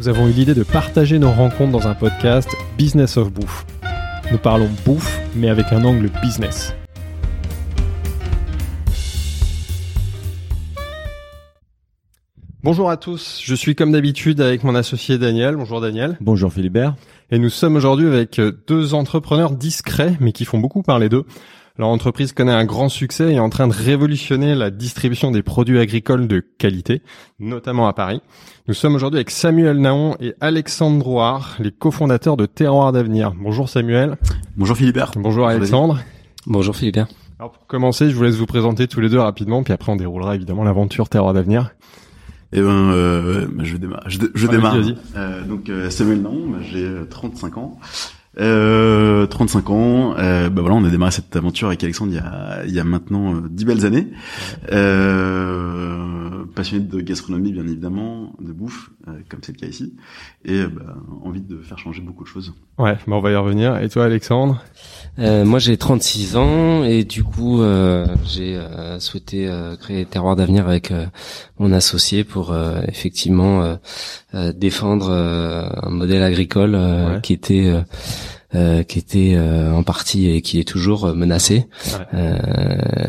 Nous avons eu l'idée de partager nos rencontres dans un podcast Business of Bouffe. Nous parlons bouffe, mais avec un angle business. Bonjour à tous, je suis comme d'habitude avec mon associé Daniel. Bonjour Daniel. Bonjour Philibert. Et nous sommes aujourd'hui avec deux entrepreneurs discrets, mais qui font beaucoup parler d'eux. Leur entreprise connaît un grand succès et est en train de révolutionner la distribution des produits agricoles de qualité, notamment à Paris. Nous sommes aujourd'hui avec Samuel Naon et Alexandre Drouard, les cofondateurs de Terroir d'avenir. Bonjour Samuel. Bonjour Philibert. Bonjour Alexandre. Bonjour Philibert. Alors pour commencer, je vous laisse vous présenter tous les deux rapidement, puis après on déroulera évidemment l'aventure Terroir d'avenir. Eh ben, euh, je démarre. Je, démarre. Euh, donc euh, Samuel Naon, j'ai euh, 35 ans. Euh, 35 ans. Euh, bah voilà, on a démarré cette aventure avec Alexandre il y a, il y a maintenant euh, 10 belles années. Euh, passionné de gastronomie bien évidemment, de bouffe, euh, comme c'est le cas ici, et euh, bah, envie de faire changer beaucoup de choses. Ouais, bah on va y revenir. Et toi Alexandre? Euh, moi j'ai 36 ans et du coup euh, j'ai euh, souhaité euh, créer Terroir d'avenir avec euh, mon associé pour euh, effectivement euh, euh, défendre euh, un modèle agricole euh, Ouais. qui était euh, qui était euh, en partie et qui est toujours euh, menacé Ouais. euh,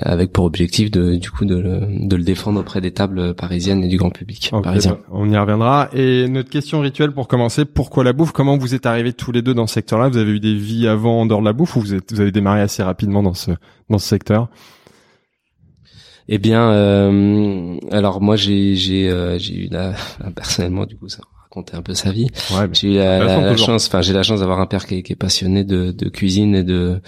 avec pour objectif de du coup de le, de le défendre auprès des tables parisiennes et du grand public parisien. bah, On y reviendra. Et notre question rituelle pour commencer, pourquoi la bouffe? Comment vous êtes arrivés tous les deux dans ce secteur-là? Vous avez eu des vies avant en dehors de la bouffe ou vous, êtes, vous avez démarré assez rapidement dans ce dans ce secteur? Eh bien, euh, alors moi j'ai j'ai euh, j'ai eu la personnellement du coup ça raconter un peu sa vie. Ouais, J'ai eu la, chance, enfin j'ai la chance d'avoir un père qui est, qui est passionné de, de cuisine et de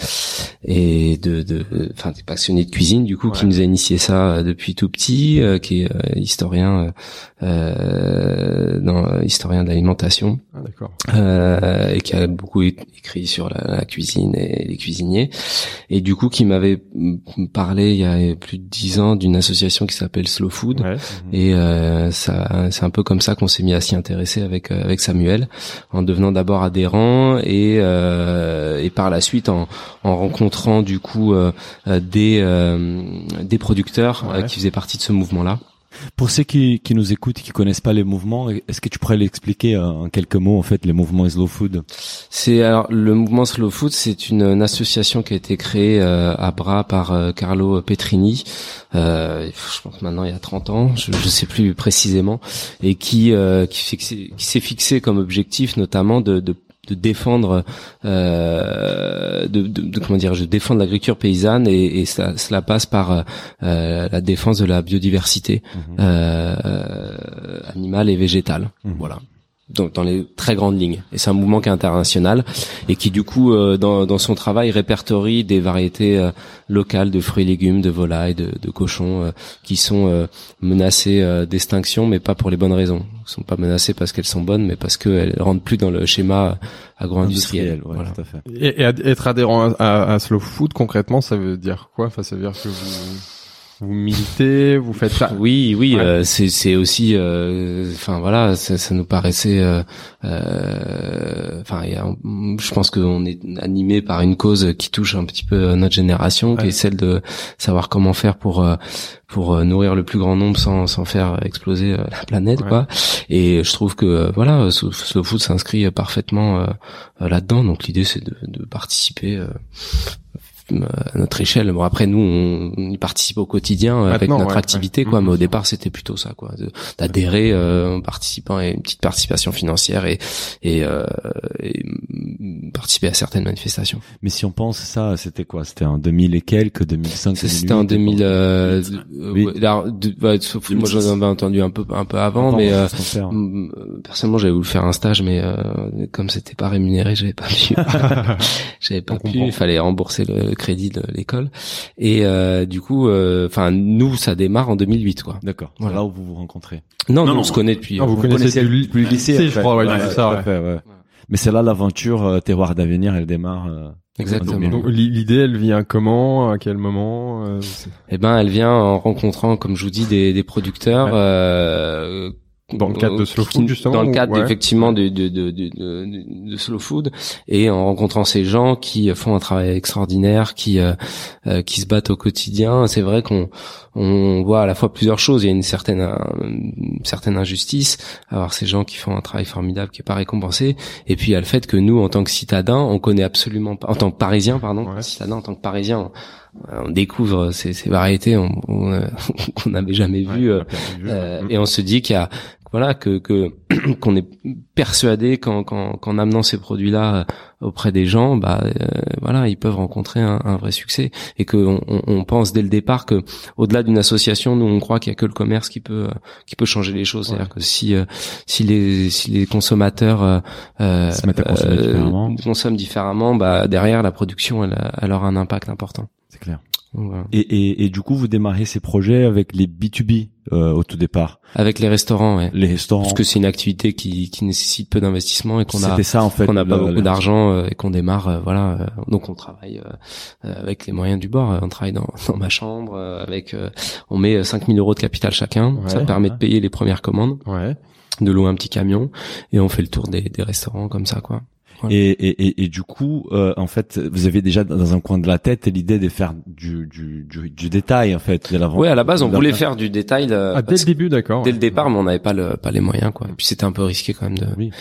et de de enfin des passionné de cuisine du coup qui nous a initié ça euh, depuis tout petit, euh, qui est euh, historien euh, dans historien de l'alimentation Ah, d'accord. euh, et qui a beaucoup écrit sur la, la cuisine et les cuisiniers et du coup qui m'avait mm, parlé il y a plus de dix ans d'une association qui s'appelle Slow Food Ouais. et ça c'est un peu comme ça qu'on s'est mis à s'y intéresser avec euh, avec Samuel en devenant d'abord adhérent et euh, et par la suite en en rencontrant du coup euh, des euh, des producteurs Ouais. qui faisaient partie de ce mouvement là Pour ceux qui, qui nous écoutent et qui connaissent pas les mouvements, est-ce que tu pourrais l'expliquer euh, en quelques mots en fait les mouvements slow food? C'est alors le mouvement Slow Food, c'est une, une association qui a été créée euh, à Bras par euh, Carlo Petrini. Euh, je pense maintenant il y a 30 ans, je, je sais plus précisément, et qui euh, qui, qui s'est fixé comme objectif notamment de, de de défendre euh, de, de, de- comment dire je défendre l'agriculture paysanne et, et ça, cela passe par euh, la défense de la biodiversité euh, animale et végétale. Mhm. voilà donc dans les très grandes lignes. Et c'est un mouvement qui est international et qui du coup euh, dans, dans son travail répertorie des variétés euh, locales de fruits et légumes, de volailles, de, de cochons euh, qui sont euh, menacées euh, d'extinction, mais pas pour les bonnes raisons. Elles sont pas menacées parce qu'elles sont bonnes, mais parce qu'elles rentrent plus dans le schéma agro-industriel. ouais, Voilà. Et, et être adhérent à, à- à Slow Food, concrètement, ça veut dire quoi? Enfin, ça veut dire que vous vous militez, vous faites ça. Oui, oui, Ouais. euh, c'est c'est aussi, euh, enfin voilà, ça, ça nous paraissait, euh, euh, enfin, a- je pense qu'on est animé par une cause qui touche un petit peu notre génération, qui est celle de savoir comment faire pour euh, pour euh, nourrir le plus grand nombre sans sans faire exploser euh, la planète, Ouais. quoi. Et je trouve que euh, voilà, Slow Slow Food s'inscrit parfaitement euh, euh, là-dedans. Donc l'idée c'est de, de participer. Euh, à notre échelle. Bon après nous on, on y participe au quotidien euh, avec Maintenant, notre ouais, activité ouais. quoi, mais Mhm. au départ c'était plutôt ça quoi, de- d'adhérer euh, en participant à une petite participation financière et et, euh, et, participer à certaines manifestations. Mais si on pense ça, c'était quoi? C'était en 2000 et quelques, 2005, Ça, C'était en 2000. Euh, Oui. euh, ouais, là, de- ouais, sauf- moi j'en avais entendu un peu un peu avant, mais euh, mm, euh, personnellement j'avais voulu faire un stage, mais euh, comme c'était pas rémunéré, j'avais pas pu. j'avais pas On pu. comprend. Il fallait rembourser le crédit de l'école. Et euh, du coup, enfin nous ça démarre en 2008 quoi. D'accord. C'est Voilà. là où vous vous rencontrez. Non, Non, nous, non. on se connaît depuis. Ah, vous Vous connaissez depuis le lycée, je crois, ouais, Ouais, ça, ouais. fait, ouais. Mais c'est là l'aventure euh, terroir d'avenir, elle démarre. euh, Exactement. en Donc l'i- l'idée, elle vient comment, à quel moment euh, Eh ben, elle vient en rencontrant, comme je vous dis, des, des producteurs. Ouais. euh, Dans le cadre de Slow Food, justement, Dans le cadre ouais. effectivement de, de, de, de, de, Slow Food et en rencontrant ces gens qui font un travail extraordinaire, qui euh, euh, qui se battent au quotidien. C'est vrai qu'on on voit à la fois plusieurs choses. Il y a une certaine une certaine injustice à voir ces gens qui font un travail formidable qui est pas récompensé. Et puis il y a le fait que nous, en tant que citadins, on connaît absolument pas, en tant que Parisiens, pardon, Ouais. citadins, en tant que Parisiens, on, découvre ces, ces variétés on- on, euh, qu'on n'avait jamais vues. Ouais, euh, euh, ouais. et on se dit qu'il y a voilà que que qu'on est persuadé qu'en qu'en amenant ces produits-là euh, auprès des gens, bah euh, voilà, ils peuvent rencontrer un, un vrai succès et que on, on- pense dès le départ que au-delà d'une association, nous on croit qu'il y a que le commerce qui peut euh, qui peut changer les choses. C'est-à-dire que si euh, si les si les consommateurs euh, Se mettent à consommer différemment. consomment différemment, bah derrière la production, elle, elle aura un impact important. C'est clair. Et, et, et du coup, vous démarrez ces projets avec les B2B euh, au tout départ, Avec les restaurants, ouais. les restaurants. Parce que c'est une activité qui, qui nécessite peu d'investissement et qu'on a C'était ça en fait. qu'on n'a pas le- beaucoup d'argent euh, et qu'on démarre euh, voilà euh, donc on travaille avec les moyens du bord euh, on travaille dans, dans ma chambre euh, avec euh, on met 5000 euros de capital chacun Ouais. ça permet de payer les premières commandes Ouais. de louer un petit camion et on fait le tour des, des restaurants comme ça quoi Et, et, et, et du coup, euh, en fait, vous avez déjà dans un coin de la tête l'idée de faire du, du, du, du détail, en fait, de ouais à la base on voulait faire du détail euh, Ah, dès le début, d'accord. dès le départ, mais on n'avait pas le pas les moyens quoi. Et puis c'était un peu risqué quand même de Oui.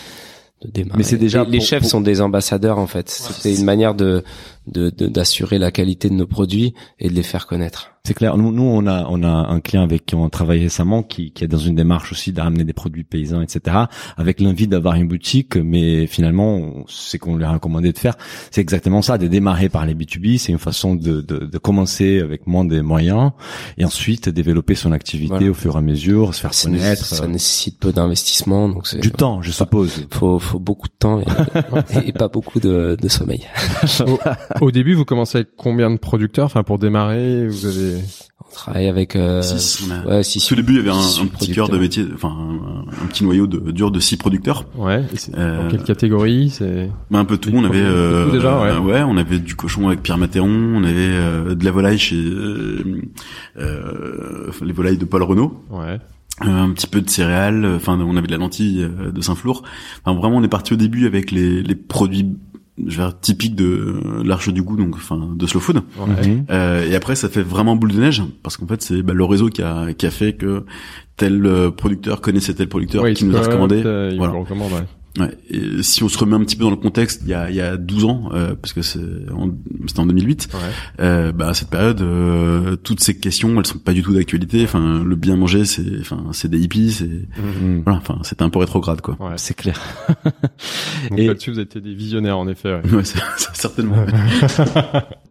de démarrer. Mais c'est déjà les, les pour- chefs pour- sont des ambassadeurs en fait. C'était une manière de de de- d'assurer la qualité de nos produits et de les faire connaître. C'est clair. Nous, nous, on a, on a un client avec qui on travaille récemment qui, qui est dans une démarche aussi de ramener des produits paysans, etc. Avec l'envie d'avoir une boutique, mais finalement, c'est qu'on lui a recommandé de faire. C'est exactement ça, de démarrer par les B2B. C'est une façon de, de, de commencer avec moins des moyens et ensuite développer son activité Voilà. au fur et à mesure, se faire Ça, connaître. ça euh, nécessite peu d'investissement, donc c'est du temps, je suppose. faut faut beaucoup de temps et, et pas beaucoup de, de sommeil. Au début, vous commencez avec combien de producteurs Enfin, pour démarrer, vous avez. On travaille avec euh, Six, on a- ouais six. Au début, il y avait un, petit cœur de métier, enfin un, un petit noyau de, dur de six producteurs. Ouais. et Euh, Dans quelle catégorie C'est. Bah, un peu tout. On avait euh, tout déjà, ouais. euh, on avait du cochon avec Pierre Matéron, on avait euh, de la volaille chez euh, euh, les volailles de Paul Renault, Ouais. euh, un petit peu de céréales. euh, Enfin, on avait de la lentille euh, de Saint-Flour. Enfin, vraiment, on est parti au début avec les, les produits je vais dire, typiques de l'Arche du goût, donc enfin de Slow Food. Ouais. Mhm. Euh, et après, ça fait vraiment boule de neige parce qu'en fait, c'est bah, le réseau qui a qui a fait que tel euh, producteur connaissait tel producteur Ouais, qui nous a recommandé. euh, il Voilà. recommande, ouais. Ouais. Et si on se remet un petit peu dans le contexte, il y a, il y a 12 ans, euh, parce que c'est en- c'était en 2008, Ouais. euh, bah, à cette période, euh, toutes ces questions, elles sont pas du tout d'actualité. Enfin, le bien manger, c'est, enfin, c'est des hippies, c'est, Mhm. voilà, enfin, c'était un peu rétrograde, quoi. Ouais. C'est clair. Donc Et- là-dessus, vous étiez des visionnaires, en effet. Ouais. Ouais, c'est, c'est certainement.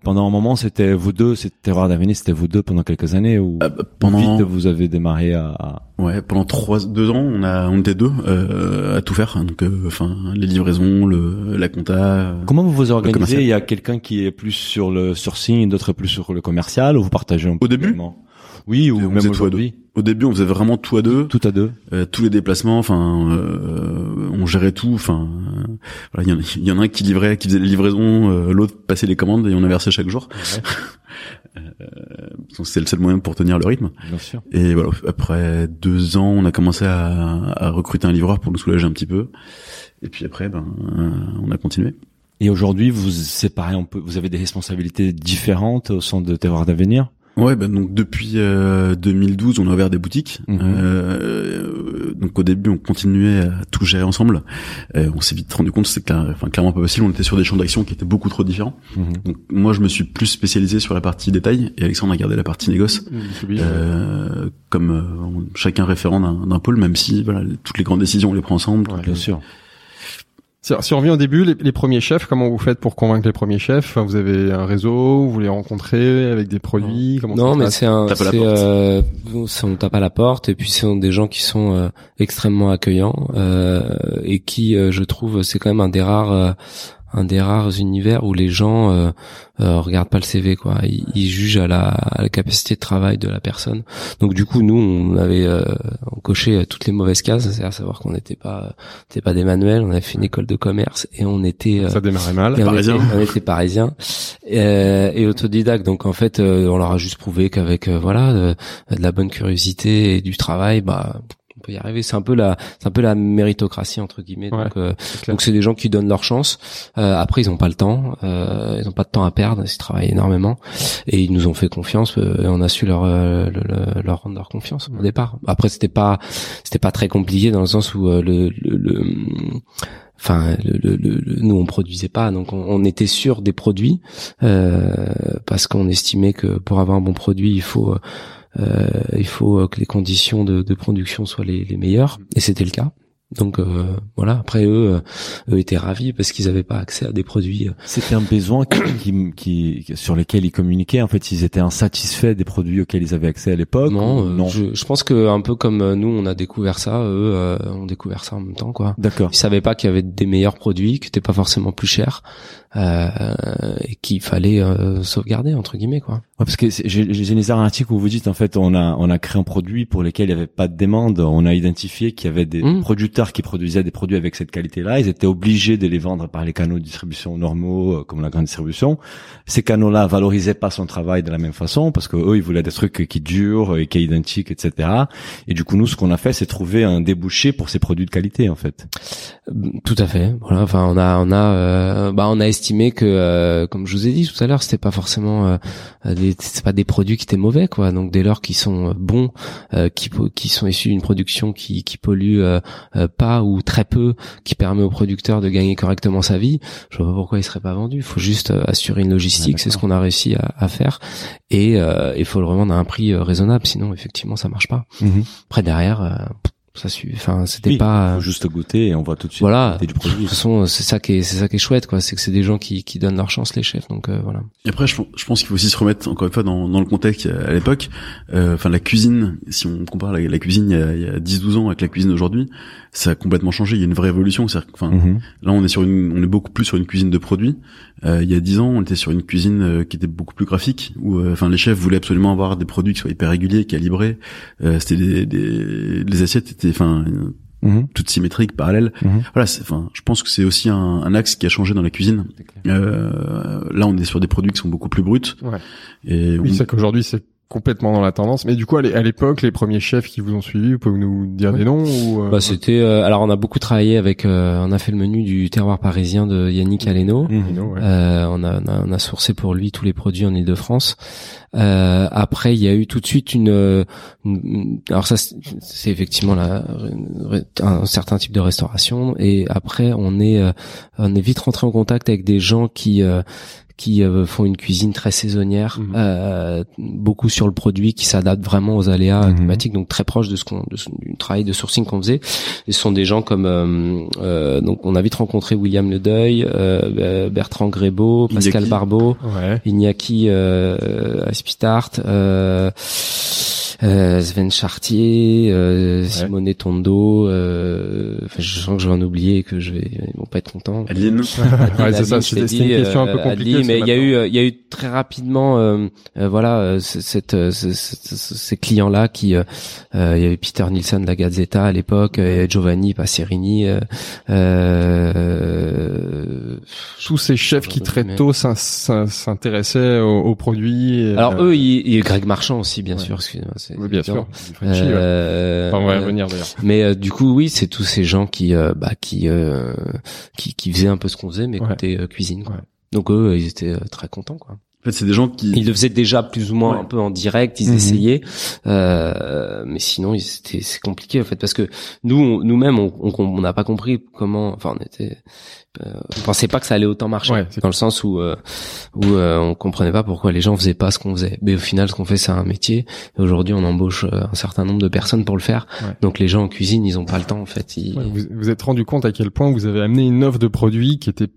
Pendant un moment, c'était vous deux, c'était Terroir d'avenir, c'était vous deux pendant quelques années ou Euh, pendant, vite vous avez démarré à, ouais, pendant trois, deux ans, on a, on était deux euh, à tout faire. Donc, euh, enfin, les livraisons, le, la compta. euh, Comment vous vous organisez? Il y a quelqu'un qui est plus sur le sourcing, d'autres plus sur le commercial, ou vous partagez un peu Au début Oui, ou On même faisait tout à aujourd'hui. Au début, on faisait vraiment tout à deux. Tout à deux. Euh, tous les déplacements, enfin, euh, on gérait tout. Enfin, euh, voilà, il y, en a- il y en a un qui livrait, qui faisait les livraisons, euh, l'autre passait les commandes et on inversait chaque jour. Euh, donc c'est le seul moyen pour tenir le rythme. Bien sûr. Et voilà, après deux ans, on a commencé à, à recruter un livreur pour nous soulager un petit peu. Et puis après, ben, euh, on a continué. Et aujourd'hui, vous séparez un peu, vous avez des responsabilités différentes au sein de Terroir d'avenir? Ouais, ben donc depuis euh, 2012, on a ouvert des boutiques. Mhm. Euh, donc au début, on continuait à tout gérer ensemble. Euh, on s'est vite rendu compte que c'était clair- enfin, clairement pas possible. On était sur des champs d'action qui étaient beaucoup trop différents. Mhm. Donc moi, je me suis plus spécialisé sur la partie détail et Alexandre a gardé la partie négoce. B2B, Euh, comme euh, chacun référent d'un pôle, même si voilà toutes les grandes décisions on les prend ensemble. Ouais. Bien les- sûr. Si, si on revient au début, les, les premiers chefs, comment vous faites pour convaincre les premiers chefs? Enfin, Vous avez un réseau, vous les rencontrez avec des produits comment ça Non, mais c'est un, c'est, euh, on tape à la porte et puis ce sont des gens qui sont euh, extrêmement accueillants euh, et qui, euh, je trouve, c'est quand même un des rares, euh, un des rares univers où les gens euh, euh, regardent pas le CV quoi. Ils, ils jugent à la, à la capacité de travail de la personne. Donc du coup nous on avait euh, on cochait toutes les mauvaises cases, c'est à savoir qu'on n'était pas n'était pas des manuels, on avait fait une école de commerce et on était euh, Ça démarrait mal. et on Parisien. était, on était parisien euh, et autodidacte. Donc en fait, euh, on leur a juste prouvé qu'avec euh, voilà de, de la bonne curiosité et du travail, bah peut y arriver. C'est un peu la, c'est un peu la méritocratie entre guillemets. Ouais, donc euh, donc c'est des gens qui donnent leur chance. Euh, après, ils ont pas le temps, euh, ils ont pas de temps à perdre. Ils travaillent énormément et ils nous ont fait confiance. euh, et on a su leur euh, le- le- leur rendre leur confiance au départ. Après, c'était pas c'était pas très compliqué dans le sens où euh, le, le, le- Enfin, le, le, le- nous on produisait pas, donc on, on était sûr des produits euh, parce qu'on estimait que pour avoir un bon produit, il faut euh, il faut que les conditions de, de production soient les, les meilleures, et c'était le cas. Donc euh, voilà. Après eux, euh, eux étaient ravis parce qu'ils n'avaient pas accès à des produits. euh, C'était un besoin qui, qui, qui- sur lesquels ils communiquaient. En fait, ils étaient insatisfaits des produits auxquels ils avaient accès à l'époque. non, euh, non. Je, je pense que un peu comme euh, nous, on a découvert ça, eux euh, ont découvert ça en même temps, quoi. D'accord. Ils savaient pas qu'il y avait des meilleurs produits, qui étaient pas forcément plus chers, euh, et qu'il fallait euh, sauvegarder entre guillemets, quoi. Ouais, parce que j'ai j'ai lu un article où vous dites en fait on a on a créé un produit pour lequel il n'y avait pas de demande. On a identifié qu'il y avait des Mm. producteurs qui produisaient des produits avec cette qualité-là. Ils étaient obligés de les vendre par les canaux de distribution normaux euh, comme la grande distribution. Ces canaux-là valorisaient pas son travail de la même façon parce que eux ils voulaient des trucs qui durent et qui est identiques, etc. Et du coup nous ce qu'on a fait c'est trouver un débouché pour ces produits de qualité en fait. Tout à fait. Voilà. Enfin, on a, on a, euh, bah, on a estimé que, euh, comme je vous ai dit tout à l'heure, c'était pas forcément euh, des, c'est pas des produits qui étaient mauvais, quoi. Donc dès lors qu'ils sont euh, bons, euh, qui, qui sont issus d'une production qui, qui pollue pas ou très peu, qui permet au producteur de gagner correctement sa vie, je vois pas pourquoi il serait pas vendu. Il faut juste euh, assurer une logistique, c'est ce qu'on a réussi à, à faire, et euh, il faut le revendre à un prix raisonnable, sinon effectivement ça marche pas. Après derrière, euh, ça suit. Enfin, c'était Oui, pas. faut juste goûter et on voit tout de suite Voilà. du De toute façon, c'est ça qui est, c'est ça qui est chouette, quoi. C'est que c'est des gens qui, qui donnent leur chance, les chefs. Donc euh, voilà. Et après, je, pense- je pense qu'il faut aussi se remettre encore une fois dans, dans le contexte à l'époque. Euh, Enfin, la cuisine, si on compare la, la cuisine il y a, il y a 10-12 ans avec la cuisine d'aujourd'hui, ça a complètement changé. Il y a une vraie évolution. C'est-à-dire que, Enfin, Mhm. là, on est sur une, on est beaucoup plus sur une cuisine de produits. Euh, il y a 10 ans, on était sur une cuisine euh, qui était beaucoup plus graphique, où, euh, enfin, les chefs voulaient absolument avoir des produits qui soient hyper réguliers, calibrés. Euh, C'était des, des, les assiettes étaient, enfin, Mhm. toutes symétriques, parallèles. Voilà, c'est- enfin, je pense que c'est aussi un, un axe qui a changé dans la cuisine. Euh, là, on est sur des produits qui sont beaucoup plus bruts. Ouais. Et Oui, on- c'est qu'aujourd'hui, c'est complètement dans la tendance. Mais du coup, à l'é- à l'époque, les premiers chefs qui vous ont suivi, vous pouvez nous dire des noms ou euh, Bah, c'était. euh, alors, on a beaucoup travaillé avec. euh, on a fait le menu du terroir parisien de Yannick Aleno. Mhm. Dino, ouais. Euh, on, a, on, a, on a sourcé pour lui tous les produits en Ile-de-France. Euh, après, il y a eu tout de suite une. une- alors ça, c'est effectivement la, un certain type de restauration. Et après, on est, euh, on est vite rentré en contact avec des gens qui. Euh, qui euh, font une cuisine très saisonnière, Mhm. euh, beaucoup sur le produit, qui s'adapte vraiment aux aléas Mhm. climatiques, donc très proche de ce qu'on, du travail de sourcing qu'on faisait. Et ce sont des gens comme, euh, euh, donc on a vite rencontré William Ledeuil, euh, Bertrand Grébeau, Pascal Iñaki. Barbeau, Ouais. Iñaki euh, Aspitart, euh, euh, Sven Chartier, euh, Simone Tondo. Euh, enfin, je sens que je vais en oublier et que je vais, ils vont pas être contents. Adeline, ouais, c'est ça. T'ai une question un peu euh, compliquée. Mais il y a eu, euh, il y a eu très rapidement, euh, euh, voilà, euh, cette, euh, ce- ce- ce- ces clients-là qui, euh, euh, il y avait Peter Nielsen de la Gazzetta à l'époque, euh, Giovanni Passerini. Euh, euh, tous ces chefs qui très tôt s'in- s'in- s'intéressaient aux, aux produits. et, Alors euh, eux, il il y a Greg Marchand aussi, bien ouais. sûr. excusez-moi, c'est- oui, bien sûr. ouais. Euh, Enfin, on va y euh, revenir d'ailleurs. Mais euh, du coup, oui, c'est tous ces gens qui, euh, bah, qui, euh, qui, qui faisaient un peu ce qu'on faisait, mais Ouais. côté euh, cuisine. Quoi. Ouais. Donc eux, ils étaient euh, très contents. Quoi. en fait, c'est des gens qui, Ils le faisaient déjà plus ou moins Ouais. un peu en direct, ils Mhm. essayaient, euh, mais sinon, ils- c'était c'est compliqué en fait parce que nous, on- nous-mêmes, on on- on n'a pas compris comment. Enfin, on était, on pensait pas que ça allait autant marcher, Ouais, dans le sens où euh, où euh, on comprenait pas pourquoi les gens faisaient pas ce qu'on faisait. Mais au final, ce qu'on fait, c'est un métier. Et Aujourd'hui, on embauche euh, un certain nombre de personnes pour le faire. Ouais. Donc les gens en cuisine, ils ont pas le temps en fait. Ils- Ouais, vous vous êtes rendu compte à quel point vous avez amené une offre de produits qui était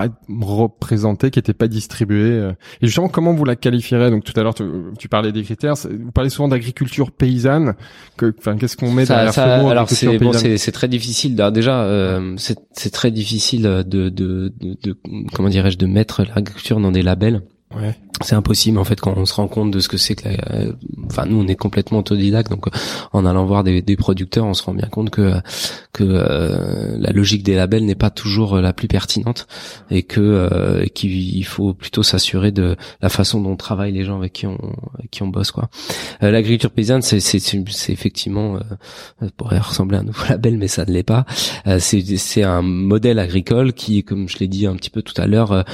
pas représentée, qui était pas distribuée. euh. Et justement, comment vous la qualifierez? Donc tout à l'heure, tu, tu parlais des critères. Vous parlez souvent d'agriculture paysanne. Que, enfin, qu'est-ce qu'on met Ça- derrière ça- ce mot alors c'est bon, c'est très difficile. Déjà, euh, c'est c'est très difficile de de, de, de- comment dirais-je de mettre l'agriculture dans des labels. Ouais. C'est impossible en fait quand on se rend compte de ce que c'est que la, euh, enfin nous on est complètement autodidacte donc euh, en allant voir des, des producteurs on se rend bien compte que que euh, la logique des labels n'est pas toujours euh, la plus pertinente et que euh, qu'il faut plutôt s'assurer de la façon dont travaillent les gens avec qui on avec qui on bosse quoi. Euh, L'agriculture paysanne c'est c'est c'est effectivement euh, pourrait ressembler à un nouveau label mais ça ne l'est pas. C'est c'est un modèle agricole qui comme je l'ai dit un petit peu tout à l'heure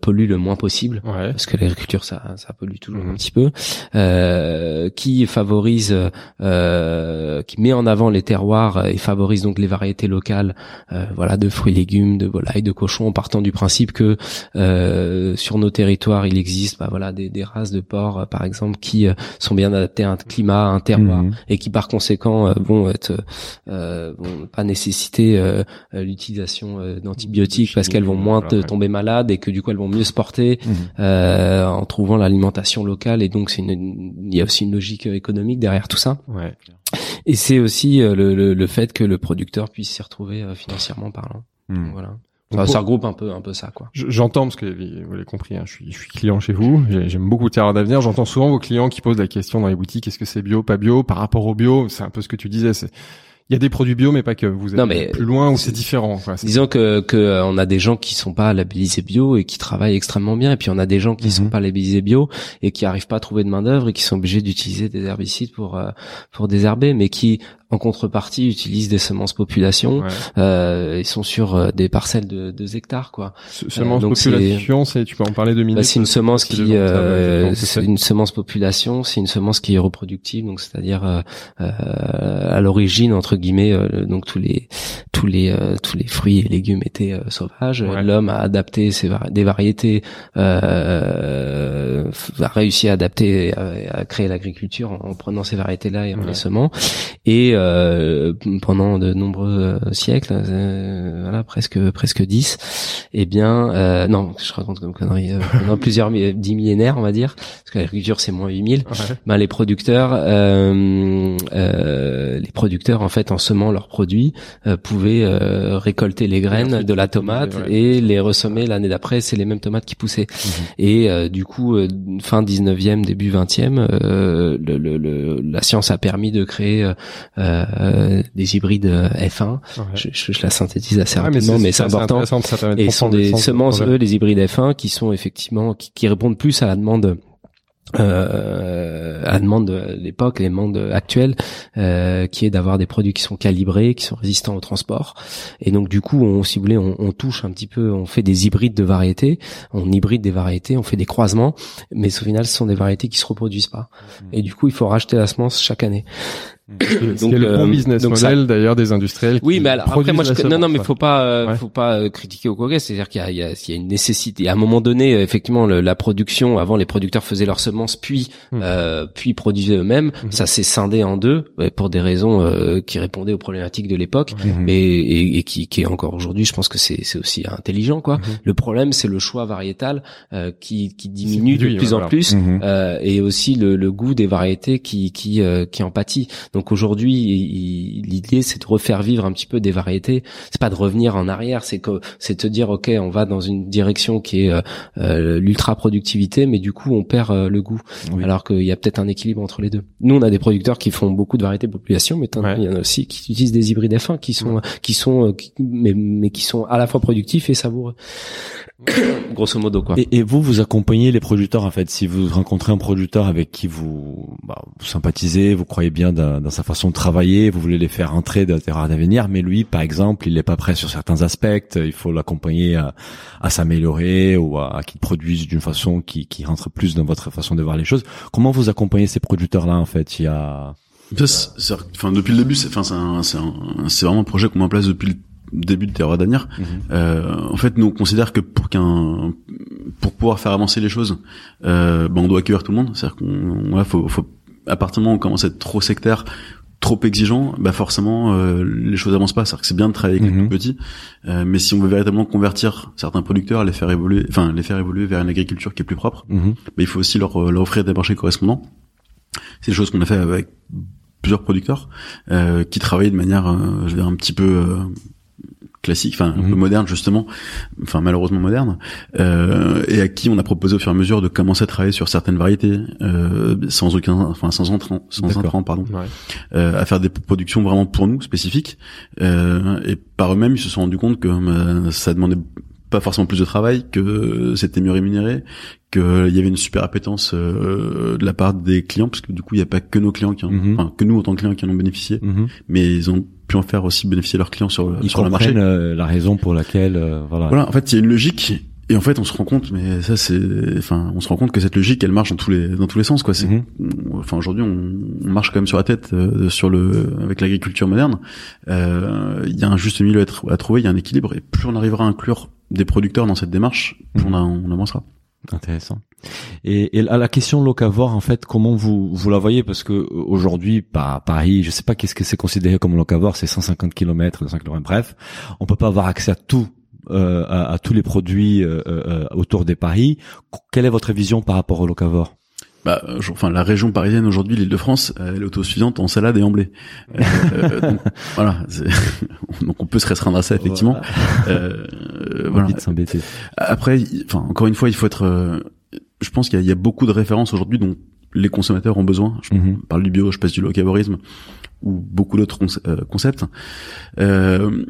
pollue le moins possible Ouais. parce que l'agriculture ça ça pollue toujours Mhm. un petit peu euh, qui favorise euh, qui met en avant les terroirs et favorise donc les variétés locales euh, voilà de fruits légumes de volailles de cochons en partant du principe que euh, sur nos territoires il existe bah, voilà des, des races de porcs par exemple qui euh, sont bien adaptées à un climat à un terroir Mhm. et qui par conséquent euh, vont être euh, vont pas nécessiter l'utilisation d'antibiotiques parce qu'elles vont moins te- tomber malades et que du coup elles vont mieux se porter Mhm. Euh, en trouvant l'alimentation locale et donc c'est une il y a aussi une logique économique derrière tout ça Ouais. et c'est aussi euh, le, le, le fait que le producteur puisse s'y retrouver euh, financièrement parlant Mhm. voilà ça, regroupe un peu un peu ça quoi Je- J'entends parce que vous l'avez compris, hein, je suis je suis client chez vous. j'ai- J'aime beaucoup Terre d'avenir. J'entends souvent vos clients qui posent la question dans les boutiques est-ce que c'est bio, pas bio Par rapport au bio, c'est un peu ce que tu disais. C'est il y a des produits bio, mais pas que. Vous êtes Non, mais plus loin ou c'est- différent. Quoi. Disons que, que euh, on a des gens qui sont pas labellisés bio et qui travaillent extrêmement bien, et puis on a des gens qui Mhm. sont pas labellisés bio et qui arrivent pas à trouver de main d'œuvre et qui sont obligés d'utiliser des herbicides pour euh, pour désherber, mais qui en contrepartie utilisent des semences population. Ouais. Euh, ils sont sur euh, des parcelles de 2 hectares, quoi. Se- Semence donc c'est- population, c'est tu peux en parler deux minutes. Bah, c'est une semence qui, euh, c'est une semence population, c'est une semence qui est reproductive, donc c'est-à-dire euh, euh, à l'origine entre guillemets, euh, donc tous les tous les euh, tous les fruits et légumes étaient euh, sauvages. Ouais. L'homme a adapté ses vari- des variétés, euh, a réussi à adapter, à, à créer l'agriculture en, en prenant ces variétés-là et en Ouais. les semant. Et euh, pendant de nombreux euh, siècles, euh, voilà presque presque dix, eh bien euh, non, je raconte comme connerie, euh, pendant plusieurs dix millénaires on va dire, parce que l'agriculture c'est moins 8000 Ouais. ben, les producteurs, euh, euh, les producteurs en fait en semant leurs produits euh, pouvaient euh, récolter les graines de la tomate et les ressemer l'année d'après. C'est les mêmes tomates qui poussaient. Et euh, du coup, euh, fin 19e, début 20e, euh, le, le- le- la science a permis de créer euh, euh, des hybrides euh, F1. Ouais. Je, je- je la synthétise assez Ouais, mais rapidement, mais c'est important. ça de Et ce sont des semences, projet. eux, les hybrides F1, qui sont effectivement qui, qui répondent plus à la demande. Euh, à demande de l'époque, les demandes actuelles, euh, qui est d'avoir des produits qui sont calibrés, qui sont résistants au transport. Et donc du coup, on, si vous voulez, on, on touche un petit peu, on fait des hybrides de variétés, on hybride des variétés, on fait des croisements, mais au final, ce sont des variétés qui se reproduisent pas. Et du coup, il faut racheter la semence chaque année. Est le bon euh, business donc ça- model d'ailleurs des industriels. oui, qui mais alors, après moi, je, non, non, mais faut pas, euh, Ouais. faut pas euh, critiquer au coquet. C'est-à-dire qu'il y a, il y, a, il y a une nécessité. À un moment donné, euh, effectivement, le- la production. Avant, les producteurs faisaient leurs semences, puis, Hmm. euh, puis produisaient eux-mêmes. Mhm. Ça s'est scindé en deux ouais, pour des raisons euh, qui répondaient aux problématiques de l'époque, Mhm. et, et, et qui, qui est encore aujourd'hui. Je pense que c'est, c'est aussi intelligent, quoi. Mhm. Le problème, c'est le choix variétal euh, qui, qui diminue de plus ouais, en voilà. plus. Euh, et aussi le, le goût des variétés qui qui euh, qui en pâtit. Donc aujourd'hui, l'idée c'est de refaire vivre un petit peu des variétés. C'est pas de revenir en arrière, c'est que c'est de te dire ok, on va dans une direction qui est euh, euh, l'ultra productivité, mais du coup on perd euh, le goût. Oui. Alors qu'il y a peut-être un équilibre entre les deux. Nous on a des producteurs qui font beaucoup de variétés population, mais Ouais. il y en a aussi qui utilisent des hybrides F1 qui sont qui sont euh, qui- mais mais qui sont à la fois productifs et savoureux. Grosso modo quoi. Et, et vous, vous accompagnez les producteurs en fait. Si vous rencontrez un producteur avec qui vous, bah, vous sympathisez, vous croyez bien dans, dans sa façon de travailler, vous voulez les faire entrer dans terrain d'avenir, mais lui, par exemple, il n'est pas prêt sur certains aspects. Il faut l'accompagner à, à s'améliorer ou à, à qu'il produise d'une façon qui, qui rentre plus dans votre façon de voir les choses. Comment vous accompagnez ces producteurs-là en fait? Il y a enfin, depuis le début, c'est, enfin, c'est, un- c'est, un- c'est vraiment un projet qu'on met en place depuis le début de Terre d'avenir. Euh, en fait, nous on considère que pour qu'un, pour pouvoir faire avancer les choses, euh, ben, on doit accueillir tout le monde. C'est-à-dire qu'on, ouais, faut, faut, à partir du moment où on commence à être trop sectaire, trop exigeant, bah forcément euh, les choses avancent pas. C'est-à-dire que c'est bien de travailler avec les Mhm. plus petits, euh, mais si on veut véritablement convertir certains producteurs, les faire évoluer, enfin les faire évoluer vers une agriculture qui est plus propre, Mhm. mais il faut aussi leur, leur offrir des marchés correspondants. C'est des choses qu'on a fait avec plusieurs producteurs euh, qui travaillent de manière, euh, je vais dire, un petit peu euh, classique, enfin un Mhm. peu moderne justement, enfin malheureusement moderne, euh, et à qui on a proposé au fur et à mesure de commencer à travailler sur certaines variétés euh, sans aucun, enfin sans entrant, sans intrant, pardon, Ouais. euh, à faire des productions vraiment pour nous spécifiques. Euh, et par eux-mêmes, ils se sont rendus compte que euh, ça demandait pas forcément plus de travail, que c'était mieux rémunéré, qu'il y avait une super appétence euh, de la part des clients, parce que du coup, il n'y a pas que nos clients qui en, Mhm. enfin, que nous en tant que clients qui en ont bénéficié, Mhm. mais ils ont pu en faire aussi bénéficier leurs clients sur, Ils sur le marché. euh, la raison pour laquelle, euh, voilà. Voilà, en fait, il y a une logique. Et en fait, on se rend compte, mais ça, c'est, enfin, on se rend compte que cette logique, elle marche dans tous les, dans tous les sens, quoi. C'est, Mhm. enfin, aujourd'hui, on, on marche quand même sur la tête, euh, sur le, avec l'agriculture moderne. Euh, Il y a un juste milieu à, tr- à trouver, il y a un équilibre, et plus on arrivera à inclure des producteurs dans cette démarche, plus Mhm. on, a- on avancera. Intéressant. Et, et à la question locavore, en fait, comment vous vous la voyez? Parce que euh, aujourd'hui, par Paris, je sais pas qu'est-ce que c'est considéré comme locavore, c'est 150 km, 200 km, bref, on peut pas avoir accès à tout, euh, à, à tous les produits euh, euh, autour des paris. Quelle est votre vision par rapport au locavore? Bah, euh, je- enfin, la région parisienne aujourd'hui, l'Île-de-France, euh, elle est autosuffisante en salade et en blé. Donc, voilà. donc on peut se restreindre à ça effectivement. Voilà. S'embêter. Après, enfin, encore une fois, il faut être. Je pense qu'il y, a- il y a beaucoup de références aujourd'hui dont les consommateurs ont besoin. Je Mhm. parle du bio, je passe du locavorisme ou beaucoup d'autres conce- euh, concepts. Euh,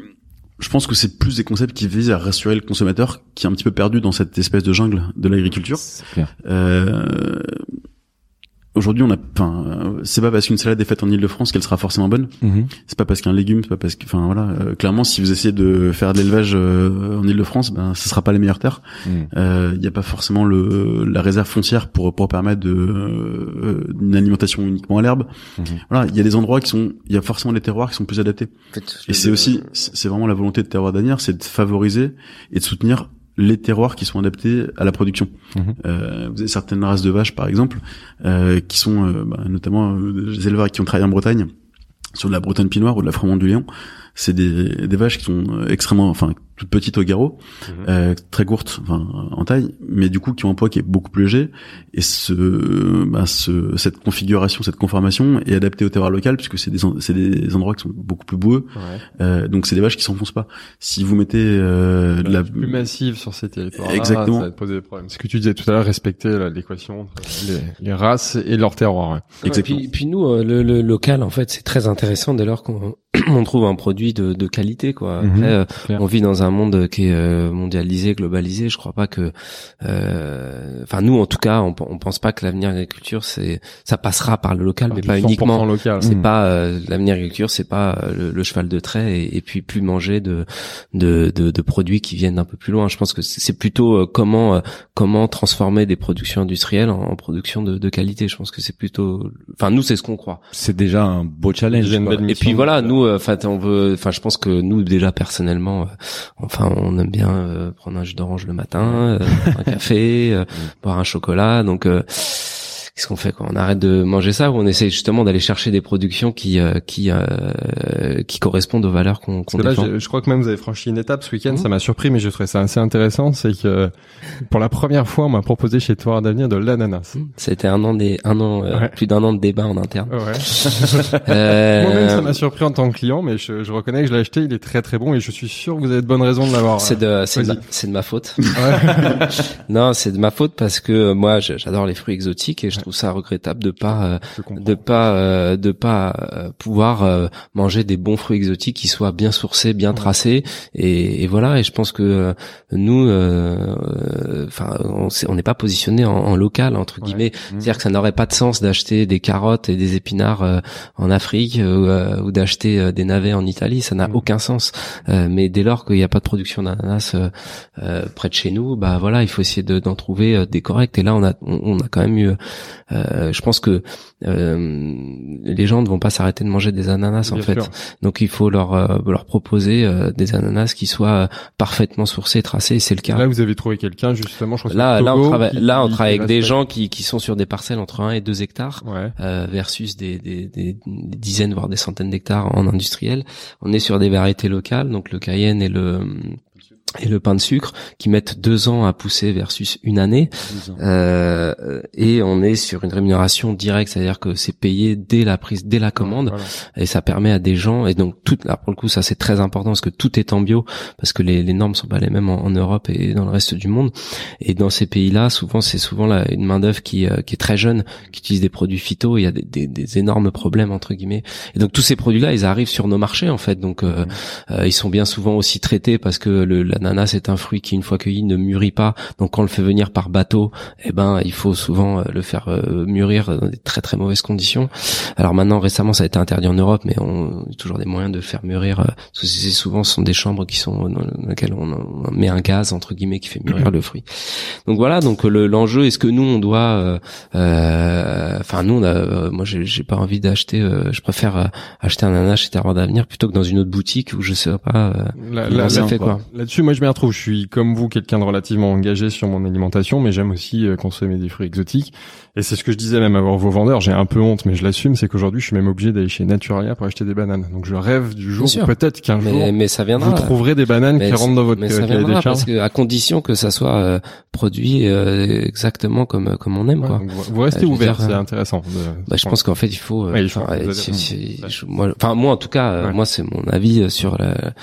je pense que c'est plus des concepts qui visent à rassurer le consommateur qui est un petit peu perdu dans cette espèce de jungle de l'agriculture. Euh, Aujourd'hui, on a, enfin, euh, c'est pas parce qu'une salade est faite en Île-de-France qu'elle sera forcément bonne. Mhm. C'est pas parce qu'un légume, c'est pas parce que, enfin voilà, euh, clairement, si vous essayez de faire de l'élevage euh, en Île-de-France, ben, ce sera pas les meilleures terres. Il n'y a pas forcément le la réserve foncière pour pour permettre de euh, une alimentation uniquement à l'herbe. Mhm. Voilà, il y a des endroits qui sont, il y a forcément des terroirs qui sont plus adaptés. Et c'est aussi, c'est vraiment la volonté de Terroir d'Anières, c'est de favoriser et de soutenir les terroirs qui sont adaptés à la production. Mhm. Euh, vous avez certaines races de vaches, par exemple, euh, qui sont euh, bah, notamment euh, des éleveurs qui ont travaillé en Bretagne sur de la Bretagne pinoire ou de la Froment du Lion. C'est des, des vaches qui sont euh, extrêmement, enfin, toutes petites au garrot, Mhm. euh, très courtes enfin, en taille, mais du coup qui ont un poids qui est beaucoup plus léger. Et ce, bah, ce, cette configuration, cette conformation est adaptée au terroir local puisque c'est des, c'est des endroits qui sont beaucoup plus boueux. Ouais. Euh, donc c'est des vaches qui s'enfoncent pas. Si vous mettez euh, de la plus massive sur ces territoires. Exactement. Ça va te poser des problèmes. Ce que tu disais tout à l'heure, respecter l'équation entre les, les races et leur terroir. ouais. Exactement. Puis, puis nous, euh, le, le local, en fait, c'est très intéressant dès lors qu'on on trouve un produit de, de qualité, quoi. Mhm, Après, euh, on vit dans un monde qui est euh, mondialisé, globalisé. Je crois pas que, euh, enfin, nous, en tout cas, on, on pense pas que l'avenir de l'agriculture, c'est, ça passera par le local, mais pas 100% uniquement. local. C'est Mhm. pas euh, l'avenir de l'agriculture, c'est pas le, le cheval de trait et, et puis plus manger de, de de de produits qui viennent d'un peu plus loin. Je pense que c'est plutôt euh, comment euh, comment transformer des productions industrielles en, en production de, de qualité. Je pense que c'est plutôt, enfin nous c'est ce qu'on croit. C'est déjà un beau challenge. Et puis voilà, nous, euh, enfin on veut, enfin je pense que nous déjà personnellement, euh, enfin on aime bien euh, prendre un jus d'orange le matin, euh, un café, euh, boire un chocolat. Donc euh, qu'est-ce qu'on fait quoi? On arrête de manger ça ou on essaie justement d'aller chercher des productions qui euh, qui euh, qui correspondent aux valeurs qu'on qu'on que là, défend? je, je crois que même vous avez franchi une étape ce week-end, Mhm. ça m'a surpris, mais je trouvais ça assez intéressant, c'est que pour la première fois, on m'a proposé chezToire d'avenir de l'ananas. C'était un an des un an euh, Ouais. plus d'un an de débat en interne. Ouais. Euh, Moi-même, ça m'a surpris en tant que client, mais je, je reconnais que je l'ai acheté, il est très très bon et je suis sûr que vous avez de bonnes raisons de l'avoir. c'est de c'est de, de ma faute. Ouais. non, c'est de ma faute parce que euh, moi j'adore les fruits exotiques et je trouve ça regrettable de pas euh, de pas euh, de pas euh, pouvoir euh, manger des bons fruits exotiques qui soient bien sourcés, bien tracés. Et, et voilà et je pense que euh, nous enfin on n'est pas positionné en, en local entre Ouais. guillemets. C'est-à-dire que ça n'aurait pas de sens d'acheter des carottes et des épinards euh, en Afrique ou, d'acheter des navets en Italie. Ça n'a Mhm. aucun sens. Euh, mais dès lors qu'il n'y a pas de production d'ananas près de chez nous bah voilà il faut essayer de- d'en trouver des corrects. Et là on a on, on a quand même eu euh, je pense que euh, les gens ne vont pas s'arrêter de manger des ananas en fait. sûr. Donc il faut leur euh, leur proposer euh, des ananas qui soient parfaitement sourcés, tracés. Et c'est le cas. Là, vous avez trouvé quelqu'un justement. Je crois Là, là, on travaille, là, on travaille avec des gens qui, qui sont sur des parcelles entre 1 et 2 hectares. Ouais. euh, versus des, des, des, des dizaines voire des centaines d'hectares en industriel. On est sur des variétés locales, donc le Cayenne et le et le pain de sucre qui mettent deux ans à pousser versus une année. Euh, et on est sur une rémunération directe c'est-à-dire que c'est payé dès la prise dès la commande. Voilà. et ça permet à des gens et donc tout là pour le coup ça c'est très important parce que tout est en bio parce que les, les normes sont pas les mêmes en, en Europe et dans le reste du monde. Et dans ces pays-là souvent c'est souvent la, une main d'œuvre qui euh, qui est très jeune qui utilise des produits phyto il y a des, des, des énormes problèmes entre guillemets. Et donc tous ces produits-là ils arrivent sur nos marchés en fait. Donc euh, euh, ils sont bien souvent aussi traités parce que le l'ananas est un fruit qui une fois cueilli ne mûrit pas. Donc quand on le fait venir par bateau eh ben il faut souvent euh, le faire euh, mûrir dans des très très mauvaises conditions. Alors maintenant récemment ça a été interdit en Europe mais on a toujours des moyens de faire mûrir euh, parce que c'est souvent ce sont des chambres qui sont dans lesquelles on, on met un gaz entre guillemets qui fait mûrir le fruit. Donc voilà donc le- l'enjeu est-ce que nous on doit euh, euh, enfin nous on a, euh, moi j'ai j'ai pas envie d'acheter euh, je préfère acheter un ananas chez Terroir d'avenir plutôt que dans une autre boutique où je sais pas euh, Là- là- ça là- fait quoi. Là-dessus, moi, je m'y retrouve. Je suis comme vous, quelqu'un de relativement engagé sur mon alimentation, mais j'aime aussi euh, consommer des fruits exotiques. Et c'est ce que je disais même à vos vendeurs. J'ai un peu honte, mais je l'assume, c'est qu'aujourd'hui, je suis même obligé d'aller chez Naturalia pour acheter des bananes. Donc, je rêve du jour où peut-être qu'un jour mais, mais ça viendra vous trouverez des bananes Mais qui rentrent dans votre mais ça viendra des parce que à condition que ça soit euh, produit euh, exactement comme comme on aime Ouais, quoi vous vous restez Euh, ouvert, c'est euh, intéressant. de- Bah, je pense qu'en fait il faut. euh, Ouais, il faut, enfin, je- moi, en tout cas, euh, Ouais. moi c'est mon avis euh, sur la-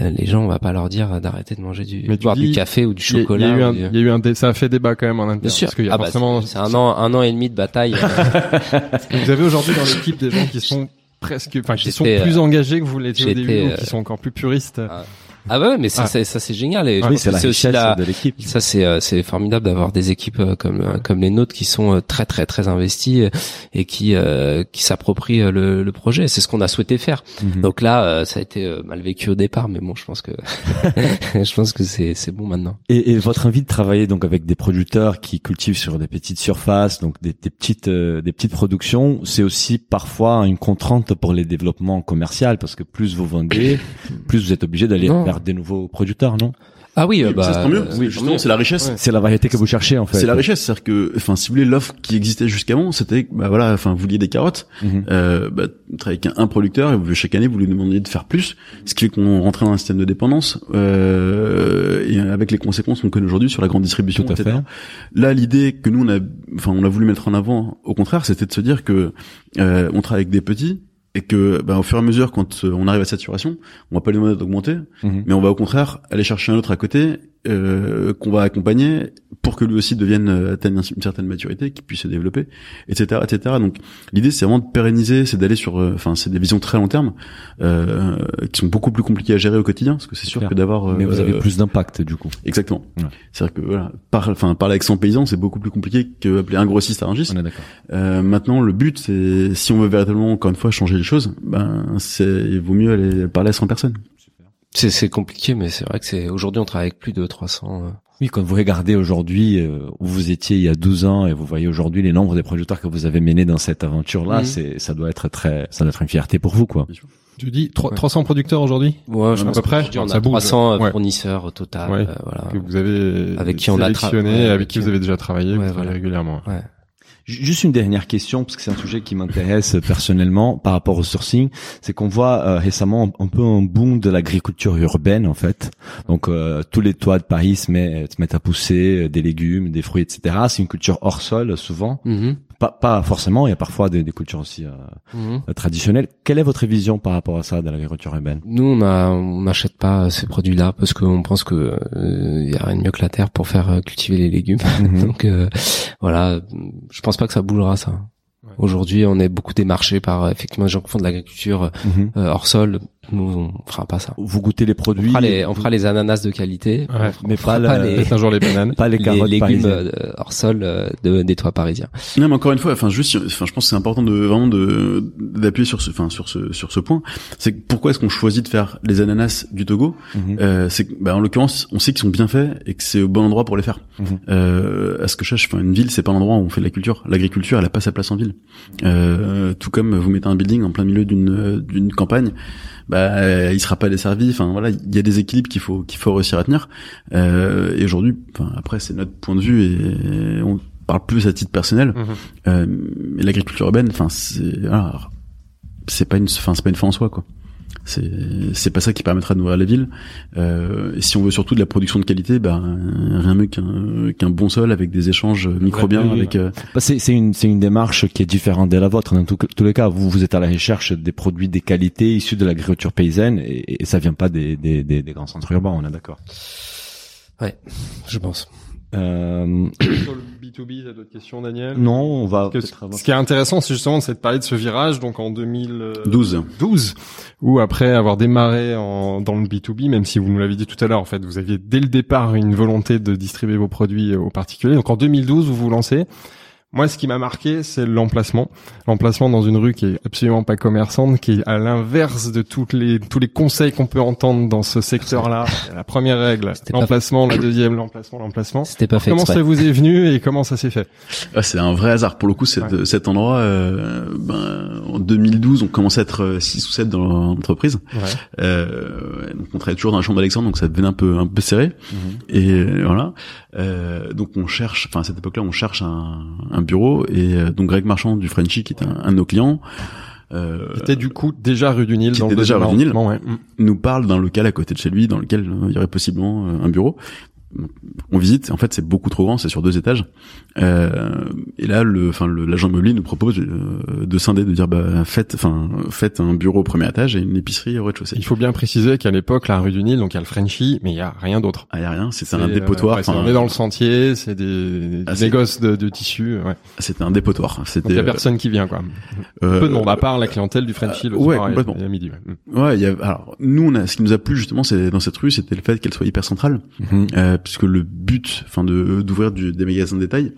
euh, les gens. On va pas leur dire d'arrêter de manger du, Mais tu boire dis, du café ou du chocolat. il y a eu un, du- y a eu un, dé- ça a fait débat quand même en interne. Bien sûr. Parce qu'il y a Ah bah, forcément, c'est un an, un an et demi de bataille. euh, vous avez aujourd'hui dans l'équipe des gens qui sont presque, enfin, qui sont plus engagés que vous l'étiez au début, ou euh, qui sont encore plus puristes. ah bah ouais, mais ça, Ah. c'est, ça c'est génial. Et je Oui, c'est la richesse la, de l'équipe. Ça c'est euh, c'est formidable d'avoir des équipes euh, comme euh, comme les nôtres qui sont très très très investies et qui euh, qui s'approprient le, le projet. C'est ce qu'on a souhaité faire. Mhm. Donc là, ça a été mal vécu au départ, mais bon, je pense que je pense que c'est c'est bon maintenant. Et, et votre envie de travailler donc avec des producteurs qui cultivent sur des petites surfaces, donc des, des petites euh, des petites productions, c'est aussi parfois une contrainte pour les développements commerciaux parce que plus vous vendez, plus vous êtes obligé d'aller. Vers des nouveaux producteurs, non? Ah oui, euh, Oui, bah ça c'est tant mieux. euh, Oui, justement, c'est la richesse. Ouais. C'est la variété que vous cherchez en fait. C'est la richesse, c'est-à-dire que, enfin, si vous voulez, l'offre qui existait jusqu'avant, c'était, bah voilà, enfin, vous vouliez des carottes, Mhm. euh, bah, vous travaillez avec un, un producteur et vous, chaque année, vous lui demandiez de faire plus, ce qui fait qu'on rentrait dans un système de dépendance, euh, et avec les conséquences qu'on connaît aujourd'hui sur la grande distribution, Tout à etc. fait. Là, l'idée que nous on a, enfin, on a voulu mettre en avant, au contraire, c'était de se dire que euh, on travaille avec des petits et que, ben, au fur et à mesure, quand euh, on arrive à saturation, on va pas lui demander d'augmenter, Mhm. mais on va au contraire aller chercher un autre à côté euh, qu'on va accompagner pour que lui aussi devienne euh, atteigne une certaine maturité, qu'il puisse se développer, etc., etc. Donc l'idée c'est vraiment de pérenniser, c'est d'aller sur, euh, enfin c'est des visions très long terme euh, qui sont beaucoup plus compliquées à gérer au quotidien, parce que c'est sûr Clair. que d'avoir. Mais vous avez euh, plus d'impact du coup. Exactement. Ouais. C'est-à-dire que voilà, par, enfin parler avec 100 paysans c'est beaucoup plus compliqué que appeler un grossiste à Rungis. On est d'accord. Euh, maintenant, le but, c'est si on veut véritablement, encore une fois, changer les choses, ben, c'est il vaut mieux aller parler à 100 personnes. C'est c'est compliqué, mais c'est vrai que c'est aujourd'hui on travaille avec plus de 300. euh, Oui, quand vous regardez aujourd'hui euh, où vous étiez il y a 12 ans et vous voyez aujourd'hui les nombres des producteurs que vous avez menés dans cette aventure-là, Mhm. c'est ça doit être très ça doit être une fierté pour vous quoi. Tu dis trois- Ouais. 300 producteurs aujourd'hui? Ouais, je À pense peu que près? je dis, on a bouge. 300 Ouais. fournisseurs au total. Ouais. euh, voilà. que vous avez Avec qui on a sélectionné, ouais, avec avec qui vous avez déjà travaillé, vous voilà. régulièrement. Ouais. Ju- Juste une dernière question parce que c'est un sujet qui m'intéresse personnellement par rapport au sourcing, c'est qu'on voit euh, récemment un peu un boom de l'agriculture urbaine en fait. Donc euh, tous les toits de Paris se, met- se mettent à pousser euh, des légumes, des fruits, etc. C'est une culture hors sol souvent. Mhm. Pas, pas forcément, il y a parfois des, des cultures aussi euh, Mhm. euh, traditionnelles. Quelle est votre vision par rapport à ça de l'agriculture urbaine? Nous, on a- on n'achète pas ces produits-là parce qu'on pense que euh, y a rien de mieux que la terre pour faire euh, cultiver les légumes. Mhm. Donc euh, voilà, je pense pas que ça bougera ça. Ouais. Aujourd'hui, on est beaucoup démarché par euh, effectivement des gens qui font de l'agriculture Mhm. euh, hors sol. Nous, on fera pas ça. Vous goûtez les On produits, fera les, on fera les ananas de qualité, Ouais, on mais fera pas les, Peut-être un jour les bananes. pas les les carottes légumes euh, hors sol euh, de, des toits parisiens. Non, mais encore une fois, enfin, juste, enfin, je pense que c'est important de vraiment de d'appuyer sur ce, enfin, sur ce sur ce point. C'est que pourquoi est-ce qu'on choisit de faire les ananas du Togo Mhm. euh, C'est que, bah, en l'occurrence, on sait qu'ils sont bien faits et que c'est au bon endroit pour les faire. Mhm. Euh, à ce que je cherche, enfin, une ville, c'est pas l'endroit où on fait de la culture. L'agriculture, elle a pas sa place en ville. Euh, tout comme vous mettez un building en plein milieu d'une d'une campagne, bah, euh, il sera pas desservi. Enfin, voilà, il y a des équilibres qu'il faut qu'il faut réussir à tenir. Euh, et aujourd'hui, enfin, après, c'est notre point de vue et on parle plus à titre personnel. Mhm. Euh, mais l'agriculture urbaine, enfin, c'est voilà, c'est pas une, enfin, c'est pas une fin en soi, quoi. C'est c'est pas ça qui permettra de nourrir la ville. Euh, et si on veut surtout de la production de qualité, ben rien mieux qu'un qu'un bon sol avec des échanges microbiens, avec euh, Bah, c'est c'est une c'est une démarche qui est différente de la vôtre. Dans tout- tous les cas, vous vous êtes à la recherche des produits des qualités issus de l'agriculture paysanne et, et ça vient pas des des, des, des grands centres urbains. On est d'accord? Je pense. Euh, Sur le B2B, t'as d'autres questions, Daniel non, on va. Que ce qui est intéressant, c'est justement c'est de parler de ce virage, donc en 2012, 12. 12, où après avoir démarré en, dans le B2B, même si vous nous l'avez dit tout à l'heure, en fait, vous aviez dès le départ une volonté de distribuer vos produits aux particuliers. Donc en 2012, vous vous lancez. Moi, ce qui m'a marqué, c'est l'emplacement. L'emplacement dans une rue qui est absolument pas commerçante, qui est à l'inverse de toutes les, tous les conseils qu'on peut entendre dans ce secteur-là. La première règle, l'emplacement, la deuxième, l'emplacement, l'emplacement. C'était pas fait Comment exprès. ça vous est venu et comment ça s'est fait Ah, c'est un vrai hasard pour le coup. Cet, Ouais. cet endroit, euh, ben, en 2012, on commençait à être 6 ou 7 dans l'entreprise. Ouais. Euh, donc on travaillait toujours dans la chambre d'Alexandre, donc ça devenait un peu un peu serré. Mhm. Et euh, voilà. Euh, donc on cherche, enfin à cette époque-là, on cherche un, un bureau et euh, donc Greg Marchand du Frenchy, qui est un, un de nos clients, euh, Qui était du coup déjà rue du Nil. qui dans était le déjà rue du Nil. ouais. Mm. nous parle d'un local à côté de chez lui dans lequel euh, il y aurait possiblement un bureau. On visite, en fait c'est beaucoup trop grand, c'est sur deux étages. Euh, et là, le, enfin le- l'agent immobilier nous propose euh, de scinder, de dire bah faites, enfin faites un bureau au premier étage et une épicerie au rez-de-chaussée. Il faut bien préciser qu'à l'époque, la rue du Nil, donc il y a le Frenchy, mais il y a rien d'autre. Ah y a rien, C'est, un euh, dépotoir. ouais, on est dans le sentier, c'est des, Ah, des négoces de, de tissus. Ouais. C'était un dépotoir. C'était il y a personne qui vient, quoi. euh, Peu de monde, à part la clientèle du Frenchy le euh, ouais, soir complètement. et à midi. ouais. Mm. Ouais, il y a, alors nous on a ce qui nous a plu justement c'est dans cette rue, c'était le fait qu'elle soit hyper centrale Mhm. euh, puisque le but enfin de d'ouvrir du- des magasins de détail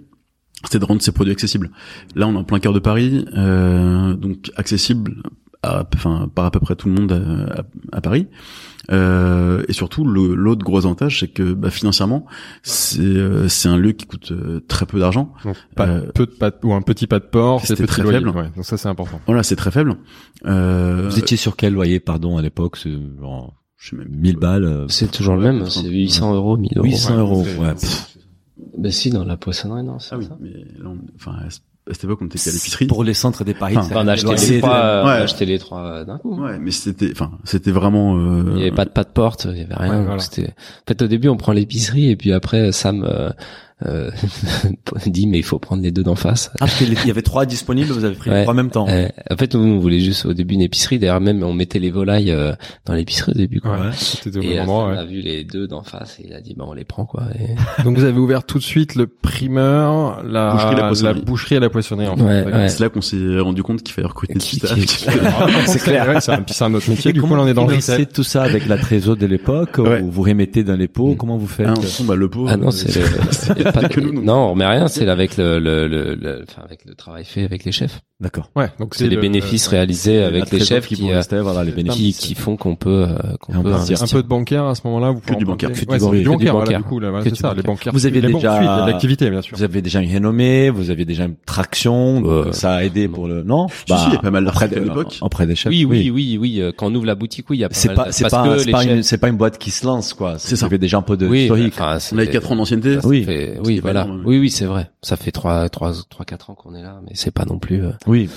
c'était de rendre ces produits accessibles. Là, on est en plein cœur de Paris, euh, donc accessible à, enfin, par à peu près tout le monde à, à- à Paris. Euh, et surtout, l'autre gros avantage, c'est que bah, financièrement, c'est euh, c'est un lieu qui coûte euh, très peu d'argent. Euh, peu de pas de- ou un petit pas de port, c'est très loyer. faible. Ouais, donc ça c'est important. Voilà, c'est très faible. Euh, Vous étiez sur quel loyer, pardon, à l'époque c'est genre je sais même 1000 balles. euh, C'est toujours le même, c'est 800 euros, 1000 euros. 800 euros. Ouais. Ben si, dans la poissonnerie, non, c'est Ah oui, ça. mais là, on- enfin, à cette époque, on était qu'à l'épicerie. Pour les centres des paris. Enfin, on a acheté c'est- les trois, euh, on a ouais. acheté les trois d'un coup. Ouais, mais c'était, enfin, c'était vraiment. Euh, Il y avait pas de pas de porte, il y avait rien. Ouais, voilà. C'était. En fait, au début, on prend l'épicerie et puis après, Sam euh, euh, dit mais il faut prendre les deux d'en face. Ah, parce qu'il y avait trois disponibles, vous avez pris les trois en même temps. Euh, en fait, nous, on voulait juste au début une épicerie. D'ailleurs, même on mettait les volailles euh, dans l'épicerie au début. Quoi. Ouais, c'était au Et même endroit. Ouais. a vu les deux d'en face et il a dit bah on les prend quoi. Et... Donc vous avez ouvert tout de suite le primeur, la Boucherie et la la poissonnerie. boucherie et la poissonnerie. En fait. Ouais, D'accord. ouais. C'est là qu'on s'est rendu compte qu'il fallait recruter Qui- du staff. qui- c'est clair. Ouais, c'est un, un autre métier. Et Du coup, on est dans vous le tout ça avec la trésor de l'époque Ouais. ou vous remettez dans les pots Mm. Comment vous faites Ah, non, bah, le pot. Ah non, euh, c'est pas que de- nous, donc. non, on met rien. C'est avec le, le, le, le- enfin avec le travail fait avec les chefs. D'accord. Ouais, donc C'est les le- bénéfices réalisés La avec les chefs qui, vont euh, rester, voilà, les qui, bénéfices. qui font qu'on peut, euh, qu'on peut dire un investir. peu de bancaire à ce moment-là. Vous pouvez du bancaire. Que du Ouais, du Que du bancaire. voilà, bancaire. du coup, là, voilà, Que c'est du ça. Les bancaire. bancaires. Vous banques déjà- a de l'activité, bien sûr. Vous avez déjà une renommée, vous aviez déjà une traction, Ouais. ça a aidé pour le non? Bah, Si, il y a pas mal auprès d'articles à l'époque. Auprès des chefs. Oui, oui, oui, oui. euh, Quand on ouvre la boutique, oui, il y a pas C'est mal pas, de- c'est pas, que c'est pas, c'est pas une boîte qui se lance, quoi. C'est ça. Vous avez déjà un peu de oui, historique. On c'est- 4 ans d'ancienneté. Oui. oui, voilà. Oui, oui, c'est vrai. Ça fait trois, trois, trois, quatre ans qu'on est là, mais c'est pas non plus. Oui.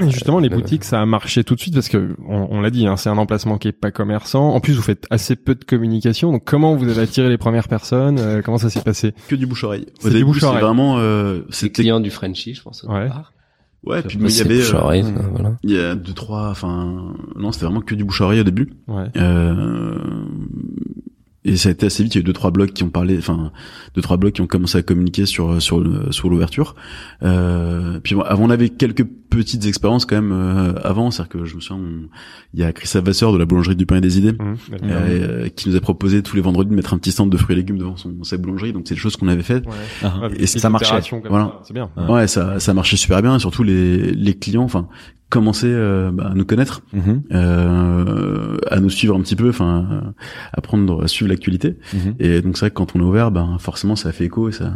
Et justement, les boutiques, ça a marché tout de suite parce que on, on l'a dit, hein, c'est un emplacement qui est pas commerçant. En plus, vous faites assez peu de communication. Donc, comment vous avez attiré les premières personnes Euh, Comment ça s'est passé? Que du bouche-oreille. C'est Au du. C'est vraiment, euh, Les c'était, clients du Frenchy, je pense. Au Ouais. départ. ouais, puis il y c'est avait, bouche euh, oreille, euh, voilà. il y a deux, trois, enfin, non, c'était vraiment que du bouche-oreille au début. Ouais. Euh, et ça a été assez vite. Il y a eu deux trois blogs qui ont parlé, enfin deux trois blogs qui ont commencé à communiquer sur sur sur l'ouverture. Euh, puis bon, avant on avait quelques petites expériences quand même euh, avant, c'est-à-dire que je me souviens, on- il y a Christophe Vasseur de la boulangerie du pain et des idées. Mmh, euh, qui nous a proposé tous les vendredis de mettre un petit stand de fruits et légumes devant son, sa boulangerie donc c'est des choses qu'on avait fait Ouais. Ah. Et ça marchait. Voilà. ça, C'est bien. Ouais. ouais ça ça marchait super bien et surtout les les clients enfin commençaient euh, bah, à nous connaître Mhm, euh, à nous suivre un petit peu enfin à prendre à suivre l'actualité mhm. et donc c'est vrai que quand on est ouvert ben forcément ça fait écho et ça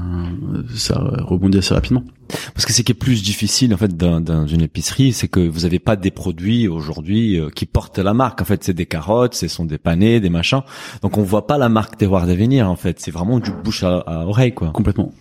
ça rebondit assez rapidement Parce que ce qui est plus difficile en fait dans, une épicerie, c'est que vous avez pas des produits aujourd'hui euh, qui portent la marque. En fait, c'est des carottes, ce sont des panais, des machins. Donc on voit pas la marque terroir d'avenir. En fait, c'est vraiment du bouche à, à oreille quoi. complètement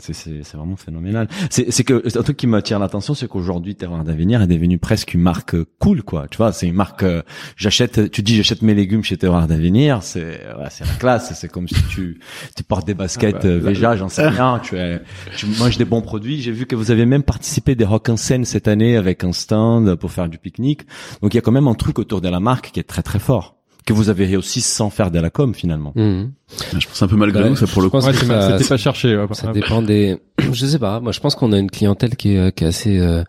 C'est vraiment phénoménal. C'est que un truc qui m'attire l'attention, c'est qu'aujourd'hui Terroir d'Avenir est devenu presque une marque euh, cool quoi. Tu vois, c'est une marque. euh, j'achète, tu dis j'achète mes légumes chez Terroir d'Avenir, c'est ouais, c'est la classe. C'est comme si tu tu portes des baskets Ah bah, j'en sais rien. Tu es, tu manges des bons produits. J'ai vu que vous avez même participé des Rock en scène cette année avec un stand pour faire du pique-nique. Donc il y a quand même un truc autour de la marque qui est très très fort que vous avez réussi sans faire de la com finalement. Mhm. je pense un peu malgré nous ça pour le coup Ouais, c'était pas cherché. ouais. Ça dépend des. Je sais pas. Moi, je pense qu'on a une clientèle qui est, euh, qui est assez, euh,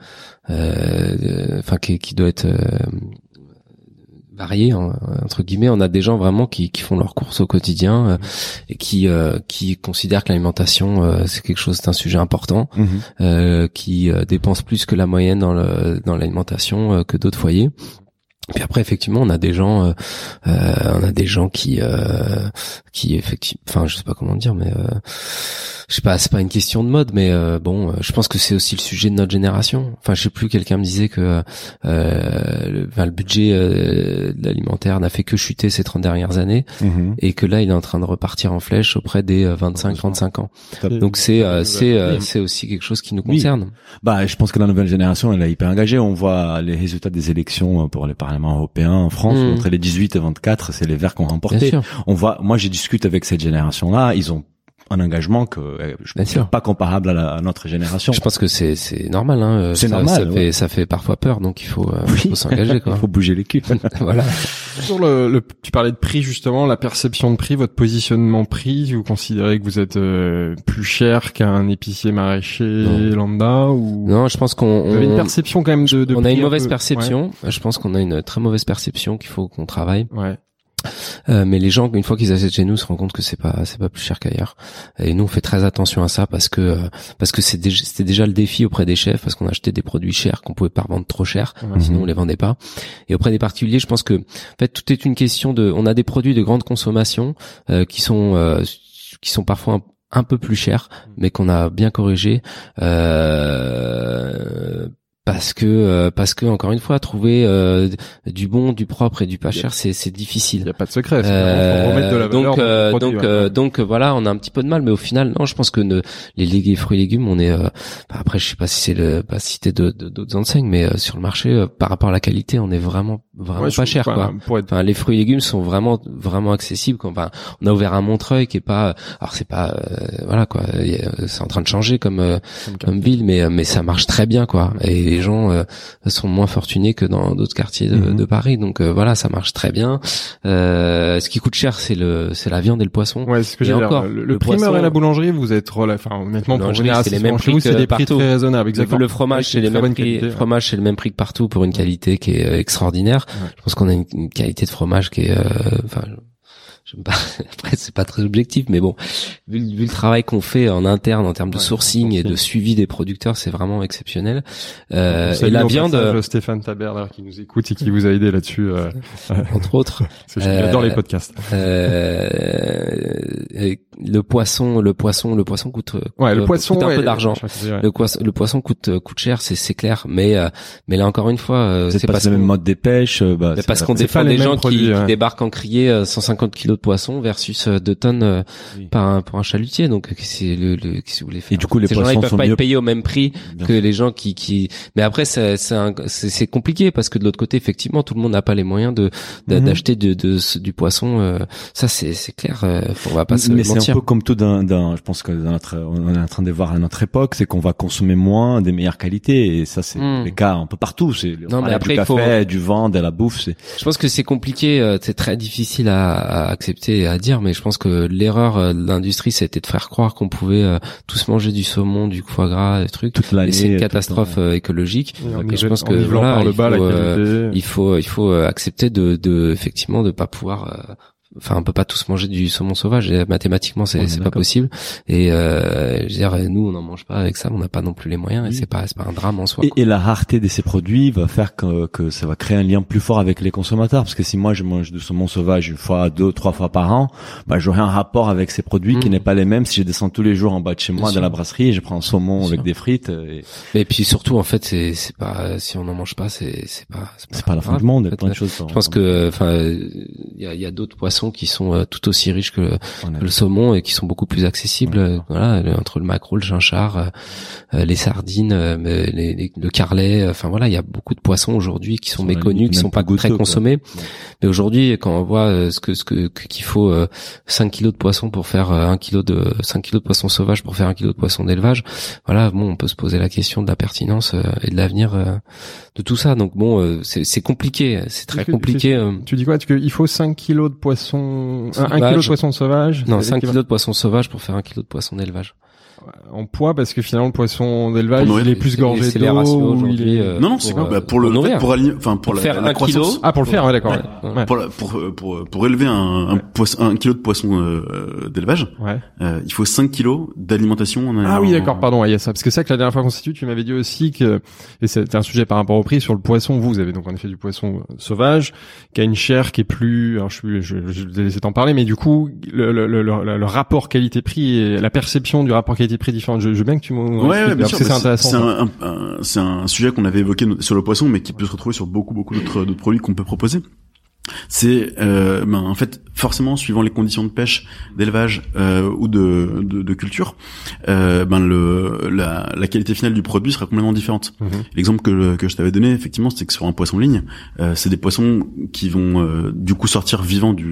euh, enfin, qui, qui doit être euh, variée hein, entre guillemets. On a des gens vraiment qui, qui font leurs courses au quotidien euh, et qui, euh, qui considèrent que l'alimentation euh, c'est quelque chose, c'est un sujet important, Mhm. euh, qui euh, dépensent plus que la moyenne dans le dans l'alimentation euh, que d'autres foyers. Puis après, effectivement, on a des gens, euh, euh, on a des gens qui, euh, qui effectivement, enfin, je sais pas comment dire, mais euh, je sais pas, c'est pas une question de mode, mais euh, bon, euh, je pense que c'est aussi le sujet de notre génération. Enfin, je sais plus, quelqu'un me disait que euh, le, enfin, le budget euh, de l'alimentaire n'a fait que chuter ces 30 dernières années, Mhm. et que là, il est en train de repartir en flèche auprès des 25-35 ans. Donc c'est, euh, c'est, euh, c'est aussi quelque chose qui nous Oui. concerne. Bah, je pense que la nouvelle génération, elle est hyper engagée. On voit les résultats des élections pour les parlements européens en France. Entre les 18 et 24, c'est les Verts Bien remporté. On voit, moi, j'ai discuté avec cette génération-là. Ils ont un engagement que euh, je Bien pense sûr. pas comparable à, la- à notre génération. Je pense que c'est c'est normal. Hein. euh, C'est ça, normal, Ça ouais. fait ça fait parfois peur, donc il faut, euh, Oui. faut s'engager quoi. Il faut bouger les culs. voilà. Sur le, le- tu parlais de prix justement, la perception de prix, votre positionnement prix, vous considérez que vous êtes euh, plus cher qu'un épicier maraîcher Non. lambda ou Non, je pense qu'on avez une on- perception quand même de, de on a une un mauvaise peu- perception. Je pense qu'on a une très mauvaise perception qu'il faut qu'on travaille. Ouais. Euh, mais les gens, une fois qu'ils achètent chez nous, se rendent compte que c'est pas c'est pas plus cher qu'ailleurs. Et nous, on fait très attention à ça parce que euh, parce que c'est déjà- c'était déjà le défi auprès des chefs parce qu'on achetait des produits chers qu'on pouvait pas revendre trop cher, sinon on les vendait pas. Et auprès des particuliers, je pense que en fait tout est une question de. On a des produits de grande consommation euh, qui sont euh, qui sont parfois un, un peu plus chers, mais qu'on a bien corrigé. Euh, parce que euh, parce que encore une fois trouver euh, du bon du propre et du pas cher c'est c'est difficile Il y a pas de secret. remettre de la euh, donc euh, produit, donc ouais. euh, donc euh, voilà on a un petit peu de mal mais au final non je pense que ne- les légumes fruits et légumes on est euh, bah, après je sais pas si c'est le pas citer de- de- d'autres enseignes mais euh, sur le marché euh, par rapport à la qualité on est vraiment vraiment Ouais, pas cher quoi Pour être Enfin, les fruits et légumes sont vraiment vraiment accessibles. quoi. Enfin, on a ouvert un Montreuil qui est pas, alors c'est pas, euh, voilà quoi, c'est en train de changer comme euh, comme ville, mais euh, mais ça marche très bien quoi. Et les gens euh, sont moins fortunés que dans d'autres quartiers de, Mhm. de Paris, donc euh, voilà, ça marche très bien. Euh, ce qui coûte cher, c'est le c'est la viande et le poisson. Ouais, ce que j'ai encore, Le, le le primeur poisson- et la boulangerie, vous êtes enfin honnêtement pour venir c'est les mêmes prix c'est des prix partout. très raisonnables, Le, exactement. le fromage, c'est les mêmes prix. fromage, c'est le même prix que partout pour une qualité qui est extraordinaire. Je pense qu'on a une, qualité de fromage qui est, euh, je, pas, après c'est pas très objectif, mais bon, vu, le- vu le travail qu'on fait en interne en termes de Ouais, sourcing et de suivi des producteurs, c'est vraiment exceptionnel. Euh, et la viande, passage Stéphane Taber qui nous écoute et qui vous a aidé là-dessus. Euh, entre autres, j'adore Euh, les podcasts. euh, le poisson, le poisson, le poisson coûte, Ouais, coûte- le poisson, coûte un ouais, peu d'argent. ouais. Le, poisson- le poisson coûte euh, coûte cher, c'est c'est clair, mais euh, mais là encore une fois, euh, C'est pas parce le même mode des pêches. euh, Bah, parce qu'on défend pas les des gens qui, produits, qui ouais. débarquent en criée euh, 150 kilos de poisson versus euh, 2 tonnes euh, Oui. par un, pour un chalutier. Donc c'est le, que vous voulez faire? Et du coup, les Ces gens-là, ils poissons peuvent sont pas mieux- être payés au même prix Bien que les gens qui qui. Mais après c'est c'est un- compliqué parce que de l'autre côté effectivement tout le monde n'a pas les moyens de Mhm. d'acheter de, de, du poisson. euh, ça c'est c'est clair. euh, on va pas se mais c'est mentir. peu comme tout d'un, d'un- je pense que dans notre, on est en train de voir à notre époque, c'est qu'on va consommer moins des meilleures qualités et ça c'est Mm. le cas un peu partout. C'est Non, mais du après, il café, faut- du vin, de la bouffe. C'est Je pense que c'est compliqué, euh, c'est très difficile à, à accepter et à dire, mais je pense que l'erreur euh, de l'industrie, c'était de faire croire qu'on pouvait euh, tous manger du saumon, du foie gras, des trucs. toute l'année. Et c'est une catastrophe temps. euh, écologique. Et je pense en que voilà, par le il faut, euh, il faut il faut accepter de, de effectivement de pas pouvoir euh, enfin on peut pas tous manger du saumon sauvage et mathématiquement c'est est c'est pas possible et euh, je veux dire nous on n'en mange pas avec ça on n'a pas non plus les moyens et Oui. c'est pas c'est pas un drame en soi Et, et la rareté de ces produits va faire que, que ça va créer un lien plus fort avec les consommateurs. Parce que si moi je mange du saumon sauvage une fois, deux, trois fois par an, bah, j'aurai un rapport avec ces produits qui Mhm. n'est pas les mêmes si je descends tous les jours en bas de chez moi sûr. la brasserie et je prends un saumon Bien avec sûr. des frites. Et et puis surtout en fait c'est c'est pas si on n'en mange pas c'est c'est pas c'est pas la fin du monde. En fait. plein de choses. je pense que enfin il y a, il y a d'autres poissons qui sont euh, tout aussi riches que le saumon et qui sont beaucoup plus accessibles euh, voilà entre le maquereau le chinchard euh, les sardines euh, les, les- le carlet enfin voilà il y a beaucoup de poissons aujourd'hui qui sont méconnus qui sont pas très quoi. consommés. Mais aujourd'hui quand on voit ce que ce que qu'il faut euh, 5 kilos de poisson pour faire euh, un kilo de 5 kilos de poisson sauvage pour faire un kilo de poisson d'élevage voilà bon on peut se poser la question de la pertinence euh, et de l'avenir euh, de tout ça. Donc bon euh, c'est compliqué c'est très que- compliqué Tu dis quoi? Tu- Il faut 5 kilos de poisson, un, un Sauvage. kilo de poisson sauvage. non c'est 5 l'équivalent- kilos de poisson sauvage pour faire un kilo de poisson d'élevage en poids parce que finalement le poisson d'élevage Pour il est plus gorgé d'eau. est- euh, Non, non, c'est pour, quoi euh, bah, pour le pour nourrir. pour aligner, enfin pour, Pour la, faire la un croissance. kilo. Ah pour le faire, ouais d'accord. Ouais. Ouais. Pour, la- pour, euh, pour, pour élever un, un, poisson, un kilo de poisson euh, d'élevage, Ouais. euh, il faut 5 kilos d'alimentation. en- Ah oui d'accord, pardon, il y a ça. Parce que c'est ça que la dernière fois qu'on s'est vu, tu m'avais dit aussi que, et c'était un sujet par rapport au prix, sur le poisson, vous, vous avez donc en effet du poisson euh, sauvage, qui a une chair qui est plus, alors je suis, je, je vais laisser t'en parler, mais du coup, le, le, le, le- le rapport qualité-prix et la perception du rapport qualité-prix différente, je, je veux bien que tu m'en Ouais, ouais, c'est intéressant. C'est un, un- un- c'est un sujet qu'on avait évoqué sur le poisson, mais qui peut se retrouver sur beaucoup, beaucoup d'autres produits qu'on peut proposer. C'est, euh, ben, en fait, forcément, suivant les conditions de pêche, d'élevage euh, ou de, de, de culture, euh, ben le la, la qualité finale du produit sera complètement différente. Mhm. L'exemple que, que je t'avais donné, effectivement, c'était que sur un poisson ligne, euh, c'est des poissons qui vont euh, du coup sortir vivants du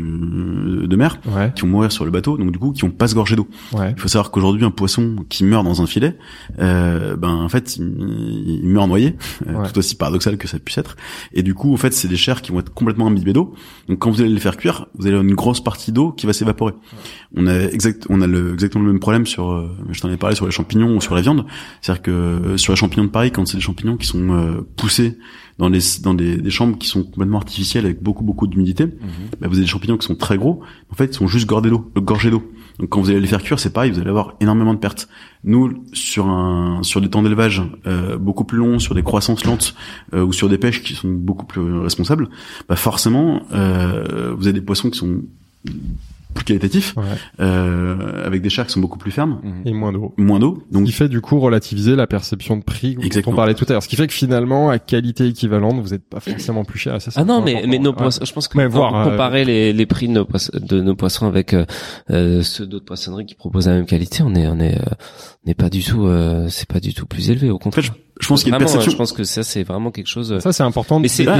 de mer, Ouais, qui vont mourir sur le bateau, donc du coup qui vont pas se gorger d'eau. ouais. Il faut savoir qu'aujourd'hui, un poisson qui meurt dans un filet, euh, ben en fait, il, il meurt noyé, Ouais. tout aussi paradoxal que ça puisse être. Et du coup, en fait, c'est des chairs qui vont être complètement imbibées d'eau. Donc, quand vous allez les faire cuire, vous allez avoir une grosse partie d'eau qui va s'évaporer. On a exact, on a le, exactement le même problème sur, euh, je t'en ai parlé sur les champignons ou sur la viande. C'est-à-dire que euh, sur les champignons de Paris, quand c'est des champignons qui sont euh, poussés dans des dans des, des chambres qui sont complètement artificielles avec beaucoup beaucoup d'humidité, bah, vous avez des champignons qui sont très gros. En fait, ils sont juste gorgés d'eau, gorgés d'eau. Donc quand vous allez les faire cuire, c'est pareil, vous allez avoir énormément de pertes. Nous, sur un sur des temps d'élevage euh, beaucoup plus longs, sur des croissances lentes euh, ou sur des pêches qui sont beaucoup plus responsables, bah forcément, euh, vous avez des poissons qui sont plus qualitatifs, Ouais. euh, avec des chairs qui sont beaucoup plus fermes, Et moins d'eau. moins d'eau. Ce Donc qui fait du coup relativiser la perception de prix dont on parlait tout à l'heure. Ce qui fait que finalement, à qualité équivalente, vous n'êtes pas forcément plus cher. Et ça, Ah non, mais mais nos Ouais. poissons, je pense que voir, euh, comparer les les prix de nos poissons, de nos poissons avec euh, euh, ceux d'autres poissonneries qui proposent la même qualité, on est on est euh, on n'est pas du tout euh, c'est pas du tout plus élevé au en fait, je, contraire. je pense qu'il y a une Vraiment, perception. je pense que ça c'est vraiment quelque chose. Ça, c'est important. Mais c'est- la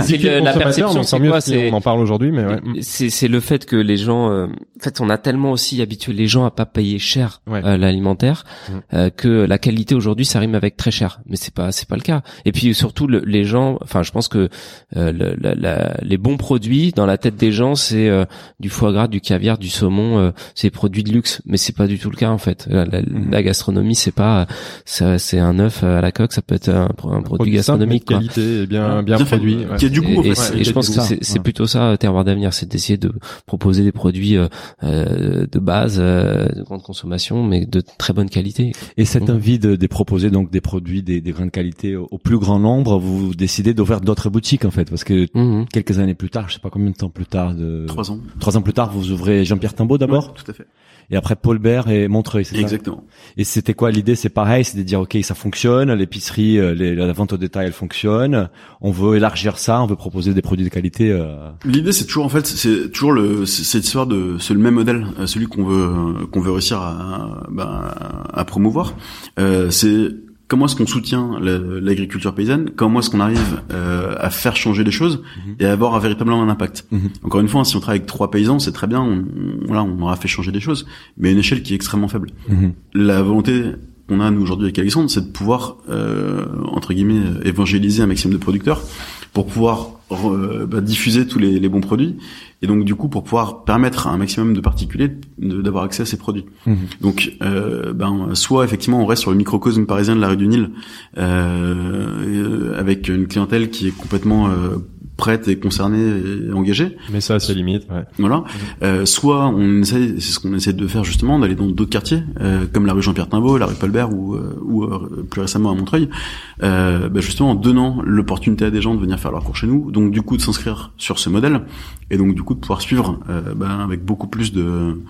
perception, c'est on en parle aujourd'hui, mais ouais. C'est c'est le fait que les gens, euh, en fait, on a tellement aussi habitué les gens à pas payer cher Ouais. euh, l'alimentaire Mm. euh, que la qualité aujourd'hui ça rime avec très cher. Mais c'est pas c'est pas le cas. Et puis surtout le- les gens, enfin je pense que euh, le- la- la- les bons produits dans la tête des gens c'est euh, du foie gras, du caviar, du saumon, euh, c'est des produits de luxe. Mais c'est pas du tout le cas en fait. La, la- la gastronomie c'est pas c'est un œuf à la coque, ça peut être un, un produit simple, mais gastronomique de quoi. qualité et bien, bien produit. ouais. Qui est du en et, fait, c'est- ouais, et je pense que c'est plutôt ça euh, terroir d'avenir, c'est d'essayer de proposer des produits euh, de base, euh, de grande consommation, mais de très bonne qualité. Et cette Mhm. envie de, de proposer donc des produits des, des grandes qualités au, au plus grand nombre, vous décidez d'ouvrir d'autres boutiques en fait, parce que Mhm. quelques années plus tard, je sais pas combien de temps plus tard, de Trois ans. trois ans plus tard, vous ouvrez Jean-Pierre Timbaud d'abord, Ouais, tout à fait. Et après Paul Bert et Montreuil, c'est ça Exactement. Et c'était quoi l'idée? C'est pareil, c'est de dire ok, ça fonctionne, l'épicerie, euh, la vente au détail, elle fonctionne. On veut élargir ça, on veut proposer des produits de qualité. euh, L'idée, c'est toujours en fait, c'est toujours le, cette histoire de, c'est le même modèle, euh, celui qu'on veut, qu'on veut réussir à, ben, à promouvoir. Euh, c'est comment est-ce qu'on soutient l'agriculture paysanne, comment est-ce qu'on arrive euh, à faire changer les choses et à avoir un, véritablement un impact. Mhm. Encore une fois, si on travaille avec trois paysans, c'est très bien, on, voilà, on aura fait changer des choses, mais à une échelle qui est extrêmement faible. Mhm. La volonté qu'on a nous aujourd'hui avec Alexandre, c'est de pouvoir euh, entre guillemets évangéliser un maximum de producteurs pour pouvoir euh, bah, diffuser tous les, les bons produits et donc du coup pour pouvoir permettre à un maximum de particuliers d'avoir accès à ces produits. Mhm. Donc euh, ben soit effectivement on reste sur le microcosme parisien de la rue du Nil euh, avec une clientèle qui est complètement euh, prête et concernée et engagée. Mais ça, c'est limite. Ouais. Voilà. Euh, soit on essaie, c'est ce qu'on essaie de faire justement, d'aller dans d'autres quartiers, euh, comme la rue Jean-Pierre Timbaud, la rue Paulbert ou, euh, ou euh, plus récemment à Montreuil, euh, bah, justement en donnant l'opportunité à des gens de venir faire leur cours chez nous, donc du coup de s'inscrire sur ce modèle, et donc du coup de pouvoir suivre euh, bah, avec beaucoup plus de,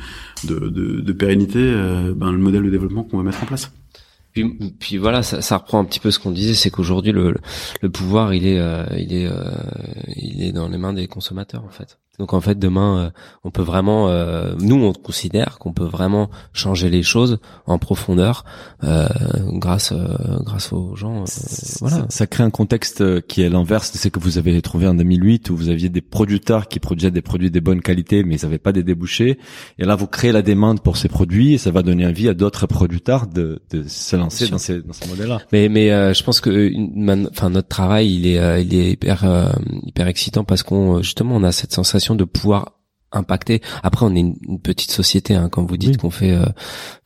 de, de, de pérennité euh, bah, le modèle de développement qu'on va mettre en place. Puis, voilà, ça, ça reprend un petit peu ce qu'on disait, c'est qu'aujourd'hui le, le pouvoir il est euh, il est euh, il est dans les mains des consommateurs en fait. Donc en fait demain euh, on peut vraiment euh, nous on considère qu'on peut vraiment changer les choses en profondeur euh, grâce euh, grâce aux gens. euh, voilà. Ça, ça crée un contexte euh, qui est l'inverse de ce que vous avez trouvé en 2008 où vous aviez des producteurs qui produisaient des produits de bonne qualité mais ils n'avaient pas des débouchés. Et là, vous créez la demande pour ces produits et ça va donner envie à d'autres producteurs de, de se lancer dans ces, dans ces modèles-là. Mais mais euh, je pense que enfin notre travail il est il est hyper hyper excitant parce qu'on justement on a cette sensation de pouvoir impacter. Après on est une, une petite société hein, quand vous dites Oui. qu'on fait euh,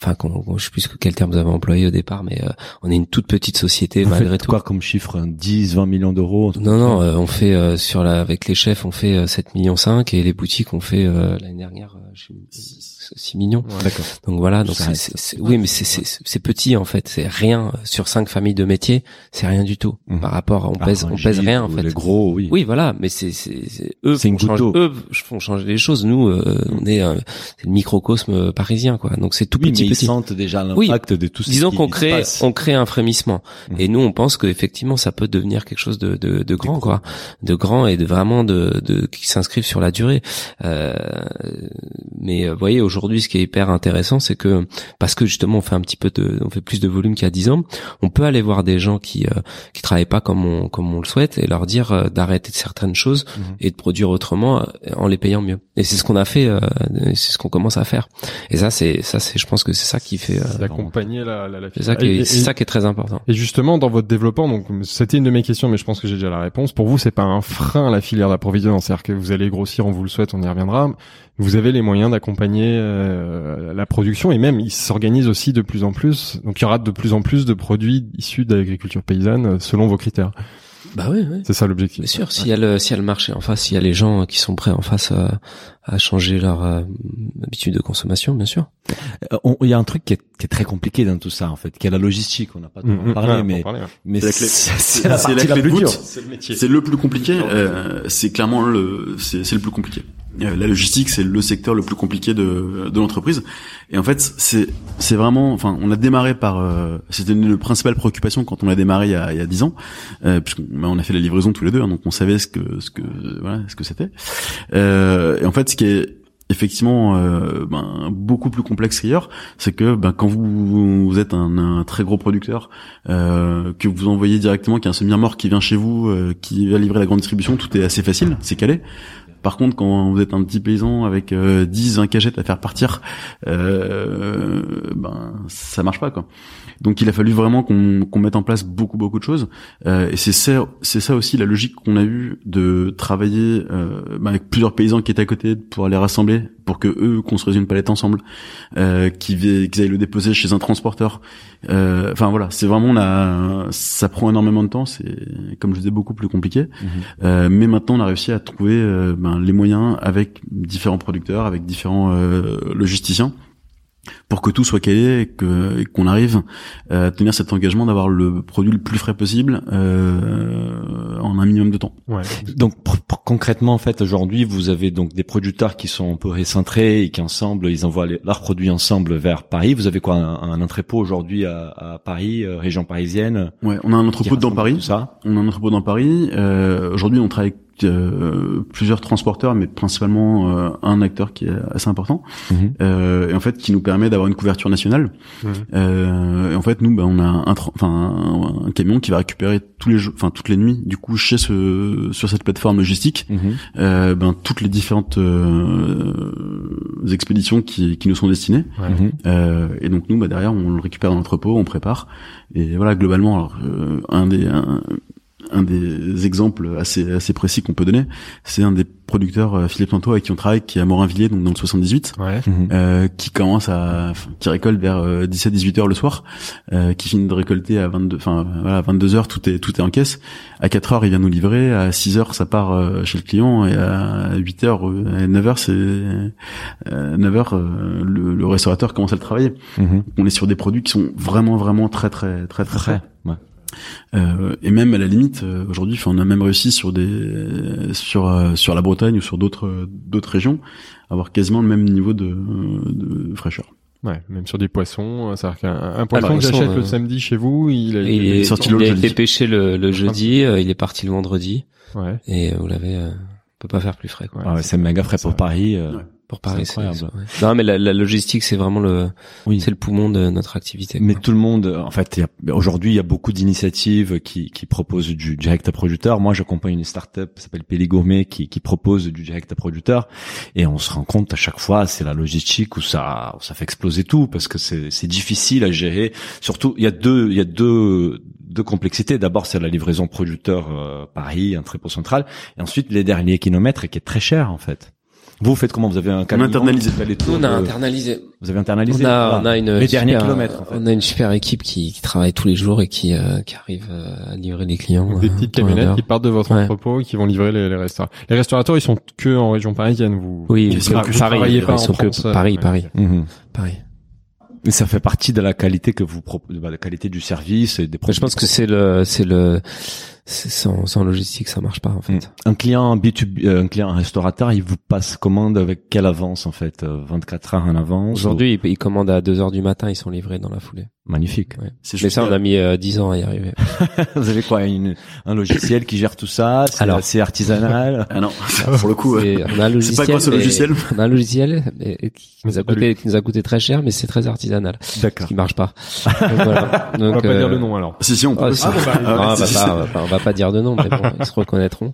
enfin qu'on qu'on- je sais plus que quel terme vous avez employé au départ mais euh, on est une toute petite société Vous malgré tout. quoi comme chiffre hein, 10, 20 millions d'euros Non non, euh, on fait euh, sur la avec les chefs on fait euh, 7 millions 5 et les boutiques on fait euh, l'année dernière euh, je sais- 6 millions. D'accord. Donc voilà, donc c'est, oui, mais c'est, petit en fait, c'est rien sur cinq familles de métiers, c'est rien du tout Mhm. par rapport, à- on pèse, Ah, on un pèse rien en fait. Les gros, oui. Oui, voilà, mais c'est, c'est, eux, font changer, eux font changer les choses. Nous, euh, on est, euh, c'est le microcosme euh, parisien, quoi. Donc c'est tout Oui, petit, mais ils petit. sentent déjà Oui. l'impact de tout Disons qu'on crée, passe. on crée un frémissement. Mhm. Et nous, on pense qu'effectivement, ça peut devenir quelque chose de, de, de grand, quoi, de grand et de vraiment de, de qui s'inscrivent sur la durée. Euh, mais euh, vous voyez, aujourd'hui, ce qui est hyper intéressant, c'est que parce que justement, on fait un petit peu de, on fait plus de volume qu'il y a 10 ans, on peut aller voir des gens qui euh, qui travaillent pas comme on comme on le souhaite et leur dire d'arrêter certaines choses Mhm. et de produire autrement en les payant mieux. Et c'est ce qu'on a fait, euh, c'est ce qu'on commence à faire. Et ça, c'est ça, c'est, je pense que c'est ça qui fait, euh, D'accompagner la, la, la c'est ça qui est, et- c'est ça qui est très important. Et justement, dans votre développement, donc c'était une de mes questions, mais je pense que j'ai déjà la réponse. Pour vous, c'est pas un frein à la filière d'approvisionnement, c'est-à-dire que vous allez grossir, on vous le souhaite, on y reviendra. Vous avez les moyens d'accompagner euh, la production et même, il s'organise aussi de plus en plus. Donc, il y aura de plus en plus de produits issus de l'agriculture paysanne selon vos critères. Bah oui, oui. C'est ça l'objectif. Bien sûr, s'il y a le, s'il y a le marché en face, s'il y a les gens qui sont prêts en face à, à changer leur euh, habitude de consommation, bien sûr. Euh, on- Il y a un truc qui est, qui est très compliqué dans tout ça, en fait, qui est la logistique. On n'a pas Mhm. parlé, Ouais, mais, pour parler, ouais. mais C'est la clé. c'est C'est c'est la c'est la partie la clé de plus dure. voûte. C'est le plus compliqué. euh, c'est clairement le, c'est c'est le plus compliqué. Euh, La logistique, c'est le secteur le plus compliqué de, de l'entreprise. Et en fait, c'est vraiment, enfin, on a démarré par, euh, c'était une de principales préoccupations quand on a démarré il y a, il y a 10 ans, euh, puisqu'on bah, on a fait la livraison tous les deux, hein, donc on savait ce que ce que voilà ce que c'était. Euh, et en fait, ce qui est effectivement euh, ben, beaucoup plus complexe qu'ailleurs, c'est que ben, quand vous, vous êtes un, un très gros producteur, euh, que vous envoyez directement, qu'il y a un semi-mort qui vient chez vous, euh, qui va livrer la grande distribution, tout est assez facile, c'est calé. Par contre, quand vous êtes un petit paysan avec euh, 10, 20 cagettes à faire partir, euh, ben ça marche pas quoi. Donc il a fallu vraiment qu'on mette en place beaucoup beaucoup de choses. Euh, et c'est ça, c'est ça aussi la logique qu'on a eue de travailler euh, ben, avec plusieurs paysans qui étaient à côté pour les rassembler, pour que eux construisent une palette ensemble, euh, qu'ils qu'ils aillent le déposer chez un transporteur. Euh, Enfin voilà, c'est vraiment ça prend énormément de temps. C'est comme je disais beaucoup plus compliqué. Mhm. Euh, mais maintenant, on a réussi à trouver euh, ben, les moyens avec différents producteurs, avec différents euh, logisticiens, pour que tout soit calé et que- et qu'on arrive euh, à tenir cet engagement d'avoir le produit le plus frais possible euh, en un minimum de temps. Ouais. Donc pour- pour- concrètement, en fait, aujourd'hui, vous avez donc des producteurs qui sont un peu récentrés et qui ensemble, ils envoient les- leurs produits ensemble vers Paris. Vous avez quoi, un, un entrepôt aujourd'hui à, à Paris, euh, région parisienne? Ouais, on a un entrepôt dans Paris. Ça. On a un entrepôt dans Paris. Euh, Aujourd'hui, on travaille avec euh, plusieurs transporteurs, mais principalement euh, un acteur qui est assez important, Mhm. euh, et en fait qui nous permet d'avoir une couverture nationale. Euh, et en fait, nous, ben, on a un, enfin, un, un camion qui va récupérer tous les jours, enfin toutes les nuits, du coup, chez ce sur cette plateforme logistique, euh, ben toutes les différentes euh, expéditions qui, qui nous sont destinées. Mhm. Euh, et donc nous, bah, derrière, on le récupère dans l'entrepôt, on prépare. Et voilà, globalement, alors, euh, un des un, un des exemples assez assez précis qu'on peut donner, c'est un des producteurs euh, Philippe Tanto avec qui on travaille, qui est à Morinvilliers, donc dans le 78, Ouais. Mhm. euh, qui commence à, enfin, qui récolte vers 17-18 heures le soir, euh, qui finit de récolter à 22, enfin voilà, 22 heures, tout est tout est en caisse. À 4 heures, il vient nous livrer. À 6 heures, ça part euh, chez le client, et à 8 heures, euh, à 9 heures, c'est euh, 9 heures, euh, le, le restaurateur commence à le travailler. Mhm. On est sur des produits qui sont vraiment vraiment très très très très Très. frais. Ouais. Euh, et même à la limite, euh, aujourd'hui, enfin, on a même réussi sur des sur euh, sur la Bretagne ou sur d'autres d'autres régions, à avoir quasiment le même niveau de, de fraîcheur. Ouais, même sur des poissons, euh, c'est-à-dire qu'un un poisson Alors, que j'achète euh, le samedi chez vous, il, a, Et il est, sorti il le a été pêché le, le jeudi, euh, il est parti le vendredi, ouais. et euh, vous l'avez, euh, on peut pas faire plus frais, quoi. Ah ouais, c'est méga frais pour ça. Paris. euh, Ouais. Pour Paris, C'est c'est incroyable. ouais. Non, mais la, la logistique, c'est vraiment le, Oui. c'est le poumon de notre activité. Mais quoi. tout le monde, en fait, il y a- aujourd'hui, il y a beaucoup d'initiatives qui, qui proposent du direct à producteur. Moi, j'accompagne une start-up qui s'appelle Pelli Gourmet qui, qui propose du direct à producteur. Et on se rend compte à chaque fois, c'est la logistique où ça, où ça fait exploser tout parce que c'est, c'est difficile à gérer. Surtout, il y a deux, il y a deux, deux complexités. D'abord, c'est la livraison producteur euh, Paris, un très central. Et ensuite, les derniers kilomètres et qui est très cher, en fait. Vous, vous faites comment Vous avez un camion internalisé. vous faites les Nous, on a de- internalisé. Vous avez internalisé On a, voilà. on a une les derniers super, kilomètres. En fait. on a une super équipe qui, qui travaille tous les jours et qui, euh, qui arrive euh, à livrer les clients. Des euh, petites et camionnettes qui partent de votre Ouais. entrepôt et qui vont livrer les, les restaurateurs. Les restaurateurs, ils sont que en région parisienne, vous. Oui, Ils que- sont Paris, que- travaillez pas ils en sont que France, euh, Paris, ouais. Paris, Mhm. Paris. Et ça fait partie de la qualité que vous proposez, la qualité du service et des Mais produits. je pense que c'est le, c'est le, sans, sans logistique, ça marche pas en fait. Un client B2B, euh, un client un restaurateur, il vous passe commande avec quelle avance en fait euh, 24 heures en avance Aujourd'hui, ils, ils commandent à 2 heures du matin, ils sont livrés dans la foulée. ou- Magnifique. C'est Mais ça, on a mis euh, 10 ans à y arriver. vous avez quoi une, Un logiciel qui gère tout ça? C'est Alors. assez artisanal? Ah non, pour le coup, euh, Et on a un c'est logiciel. pas quoi ce logiciel? On a un logiciel mais qui nous a c'est pas coûté, qui nous a coûté très cher, mais c'est très artisanal, ce D'accord. qui marche pas. Donc, voilà. On va pas euh, dire le nom alors. Si si, on peut. Ah, si. Ah, bah, ah, si. pas, on, va pas, dire de nom, mais bon, ils se reconnaîtront.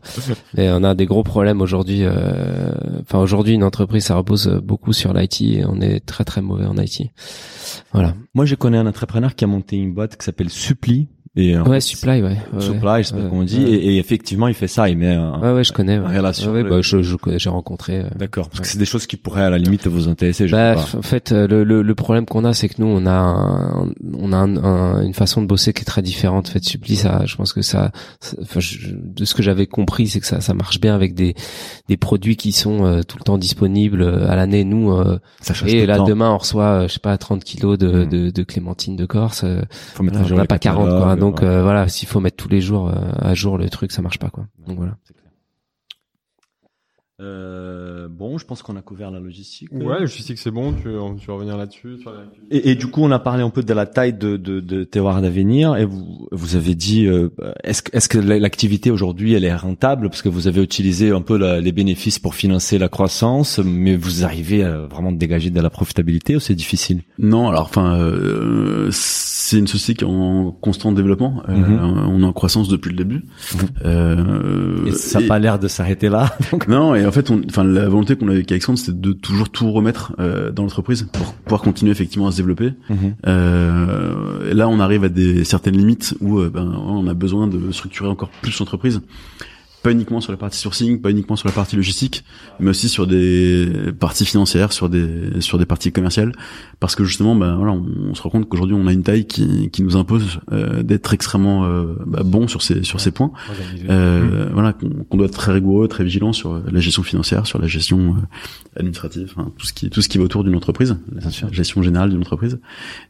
Mais on a des gros problèmes aujourd'hui. euh, Enfin, aujourd'hui, une entreprise, ça repose beaucoup sur l'IT et on est très très mauvais en IT. Voilà. Moi, je connais un entrepreneur qui a monté une boîte qui s'appelle Suppli. Et Ouais, fait, supply, ouais. ouais, Supply, je sais pas ouais, comment on dit. ouais. Et, et effectivement, il fait ça. Il met un, Ouais, ouais, je connais. Ouais. relation Ouais, ouais, bah, je, j'ai rencontré. euh, D'accord. Parce que c'est des choses qui pourraient à la limite vous intéresser. Je Bah, sais pas. en fait, euh, le, le, le problème qu'on a, c'est que nous, on a, un- on a un- un- une façon de bosser qui est très différente. En fait, Suppli, ça, je pense que ça, ça- enfin, je- de ce que j'avais compris, c'est que ça, ça marche bien avec des, des produits qui sont euh, tout le temps disponibles euh, à l'année. Nous, euh, Ça change et là, demain, on reçoit, euh, je sais pas, 30 kilos de, Mm. de, de clémentine de Corse. Faut mettre on a les pas 40, quoi. Donc ouais. euh, voilà, s'il faut mettre tous les jours euh, à jour le truc, ça marche pas, quoi. Donc voilà. Euh, bon, je pense qu'on a couvert la logistique. Ouais, le logistique c'est bon, tu, veux- tu veux revenir là-dessus la- Et, et du coup, on a parlé un peu de la taille de, de, de terroir d'avenir et vous, vous avez dit, euh, est-ce, que- est-ce que l'activité aujourd'hui, elle est rentable? Parce que vous avez utilisé un peu la- les bénéfices pour financer la croissance, mais vous arrivez à vraiment dégager de la profitabilité ou c'est difficile? Non, alors enfin, euh, c'est une société qui est en constant développement. Euh, Mhm. On est en croissance depuis le début. Mhm. Euh, Et ça n'a pas l'air de s'arrêter là. donc. Non, et en fait, enfin, la volonté qu'on avait avec Alexandre, c'était de toujours tout remettre euh, dans l'entreprise pour pouvoir continuer effectivement à se développer. Euh, et là, on arrive à des certaines limites où euh, ben, on a besoin de structurer encore plus l'entreprise. Pas uniquement sur la partie sourcing, pas uniquement sur la partie logistique, mais aussi sur des parties financières, sur des sur des parties commerciales, parce que justement, ben voilà, on, on se rend compte qu'aujourd'hui on a une taille qui qui nous impose euh, d'être extrêmement euh, bah, bon sur ces sur ces points. Euh, Voilà, qu'on qu'on doit être très rigoureux, très vigilant sur la gestion financière, sur la gestion euh, administrative, enfin, tout ce qui tout ce qui va autour d'une entreprise, la gestion générale d'une entreprise.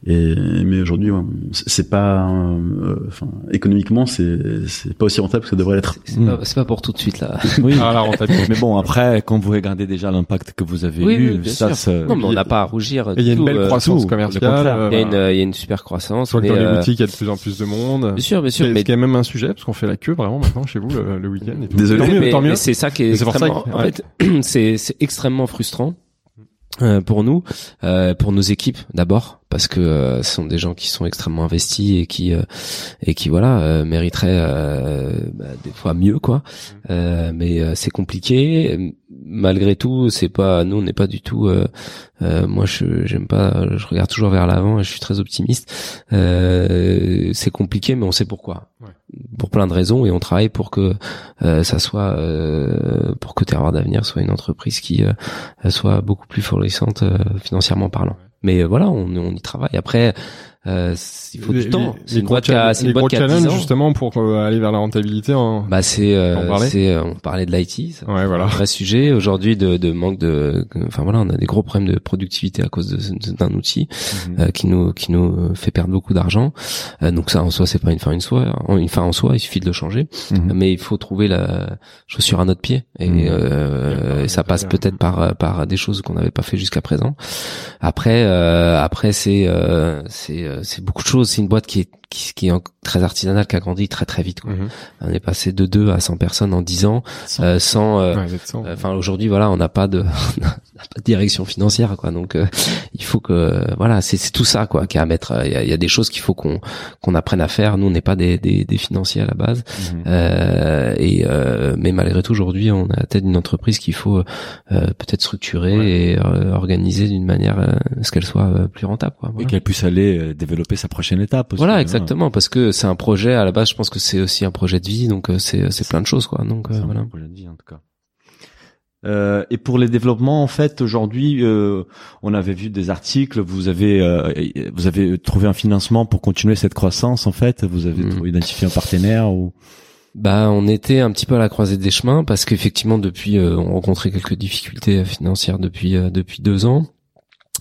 Et mais aujourd'hui, ouais, c'est pas, euh, enfin, économiquement, c'est c'est pas aussi rentable que ça devrait l'être. C'est pas pas pour tout de suite là. Oui. Ah, la rentabilité. mais bon, après, quand vous regardez déjà l'impact que vous avez Oui, eu, oui, bien ça, sûr. ça- Non, mais on n'a pas à rougir. Il y a une belle euh, croissance tout, commerciale. euh, Il y a une, voilà. il y a une super croissance. Que mais, dans les euh, boutiques, il y a de plus en plus de monde. Bien sûr, bien sûr. C'est Mais ce qui est même un sujet, parce qu'on fait la queue vraiment maintenant chez vous le, le week-end. et tout. Désolé. Tant mieux, mais, tant mieux. mais c'est ça qui est Mais extrêmement, en fait, c'est, c'est extrêmement frustrant. euh, pour nous, euh, pour nos équipes d'abord, parce que euh, ce sont des gens qui sont extrêmement investis et qui euh, et qui voilà euh, mériteraient euh, bah, des fois mieux quoi. Euh, mais euh, c'est compliqué. Malgré tout, c'est pas nous, on n'est pas du tout. euh, euh, moi, je j'aime pas. Je regarde toujours vers l'avant et je suis très optimiste. Euh, c'est compliqué, mais on sait pourquoi. Ouais. Pour plein de raisons et on travaille pour que euh, ça soit euh, pour que Terroir d'avenir soit une entreprise qui euh, soit beaucoup plus florissante euh, financièrement parlant. Mais euh, voilà, on, on y travaille. Après, euh, il faut Les- du temps. C'est une boîte qui a, c'est une boîte qui a 10 challenges ans. justement pour euh, aller vers la rentabilité. En... Bah c'est, On euh, parlait c'est, euh, on parlait de l'IT, Ouais, voilà. un vrai sujet aujourd'hui de, de manque de, enfin voilà, on a des gros problèmes de productivité à cause d'un outil Mhm. euh, qui nous qui nous fait perdre beaucoup d'argent. Euh, donc ça en soi c'est pas une fin en soi, une fin en soi, il suffit de le changer. Mhm. Mais il faut trouver la chaussure à notre pied et, euh, et ça passe peut-être par par des choses qu'on n'avait pas fait jusqu'à présent. Après euh, après c'est euh, c'est euh, c'est beaucoup de choses. C'est une boîte qui est qui, qui est très artisanale, qui a grandi très très vite. quoi. Mhm. On est passé de 2 à 100 personnes en 10 ans, euh, sans. euh, Ouais, cent. Enfin aujourd'hui voilà on n'a pas de pas de direction financière quoi donc euh, il faut que voilà c'est tout ça quoi qui a à mettre il y a, y a des choses qu'il faut qu'on qu'on apprenne à faire nous on n'est pas des, des des financiers à la base Mhm. euh, et euh, mais malgré tout aujourd'hui on est à la tête d'une entreprise qu'il faut euh, peut-être structurer et euh, organiser d'une manière euh, à ce qu'elle soit euh, plus rentable quoi Et qu'elle puisse aller euh, développer sa prochaine étape. Aussi, Voilà, hein. Exactement, parce que c'est un projet à la base. Je pense que c'est aussi un projet de vie, donc euh, c'est c'est plein de choses, quoi. Donc euh, un voilà. projet de vie, en tout cas. Euh, et pour les développements, en fait, aujourd'hui, euh, on avait vu des articles. Vous avez, euh, vous avez trouvé un financement pour continuer cette croissance. En fait, vous avez trouvé- identifié un partenaire ou? Bah, on était un petit peu à la croisée des chemins parce qu'effectivement, depuis, euh, on rencontrait quelques difficultés financières depuis euh, depuis deux ans.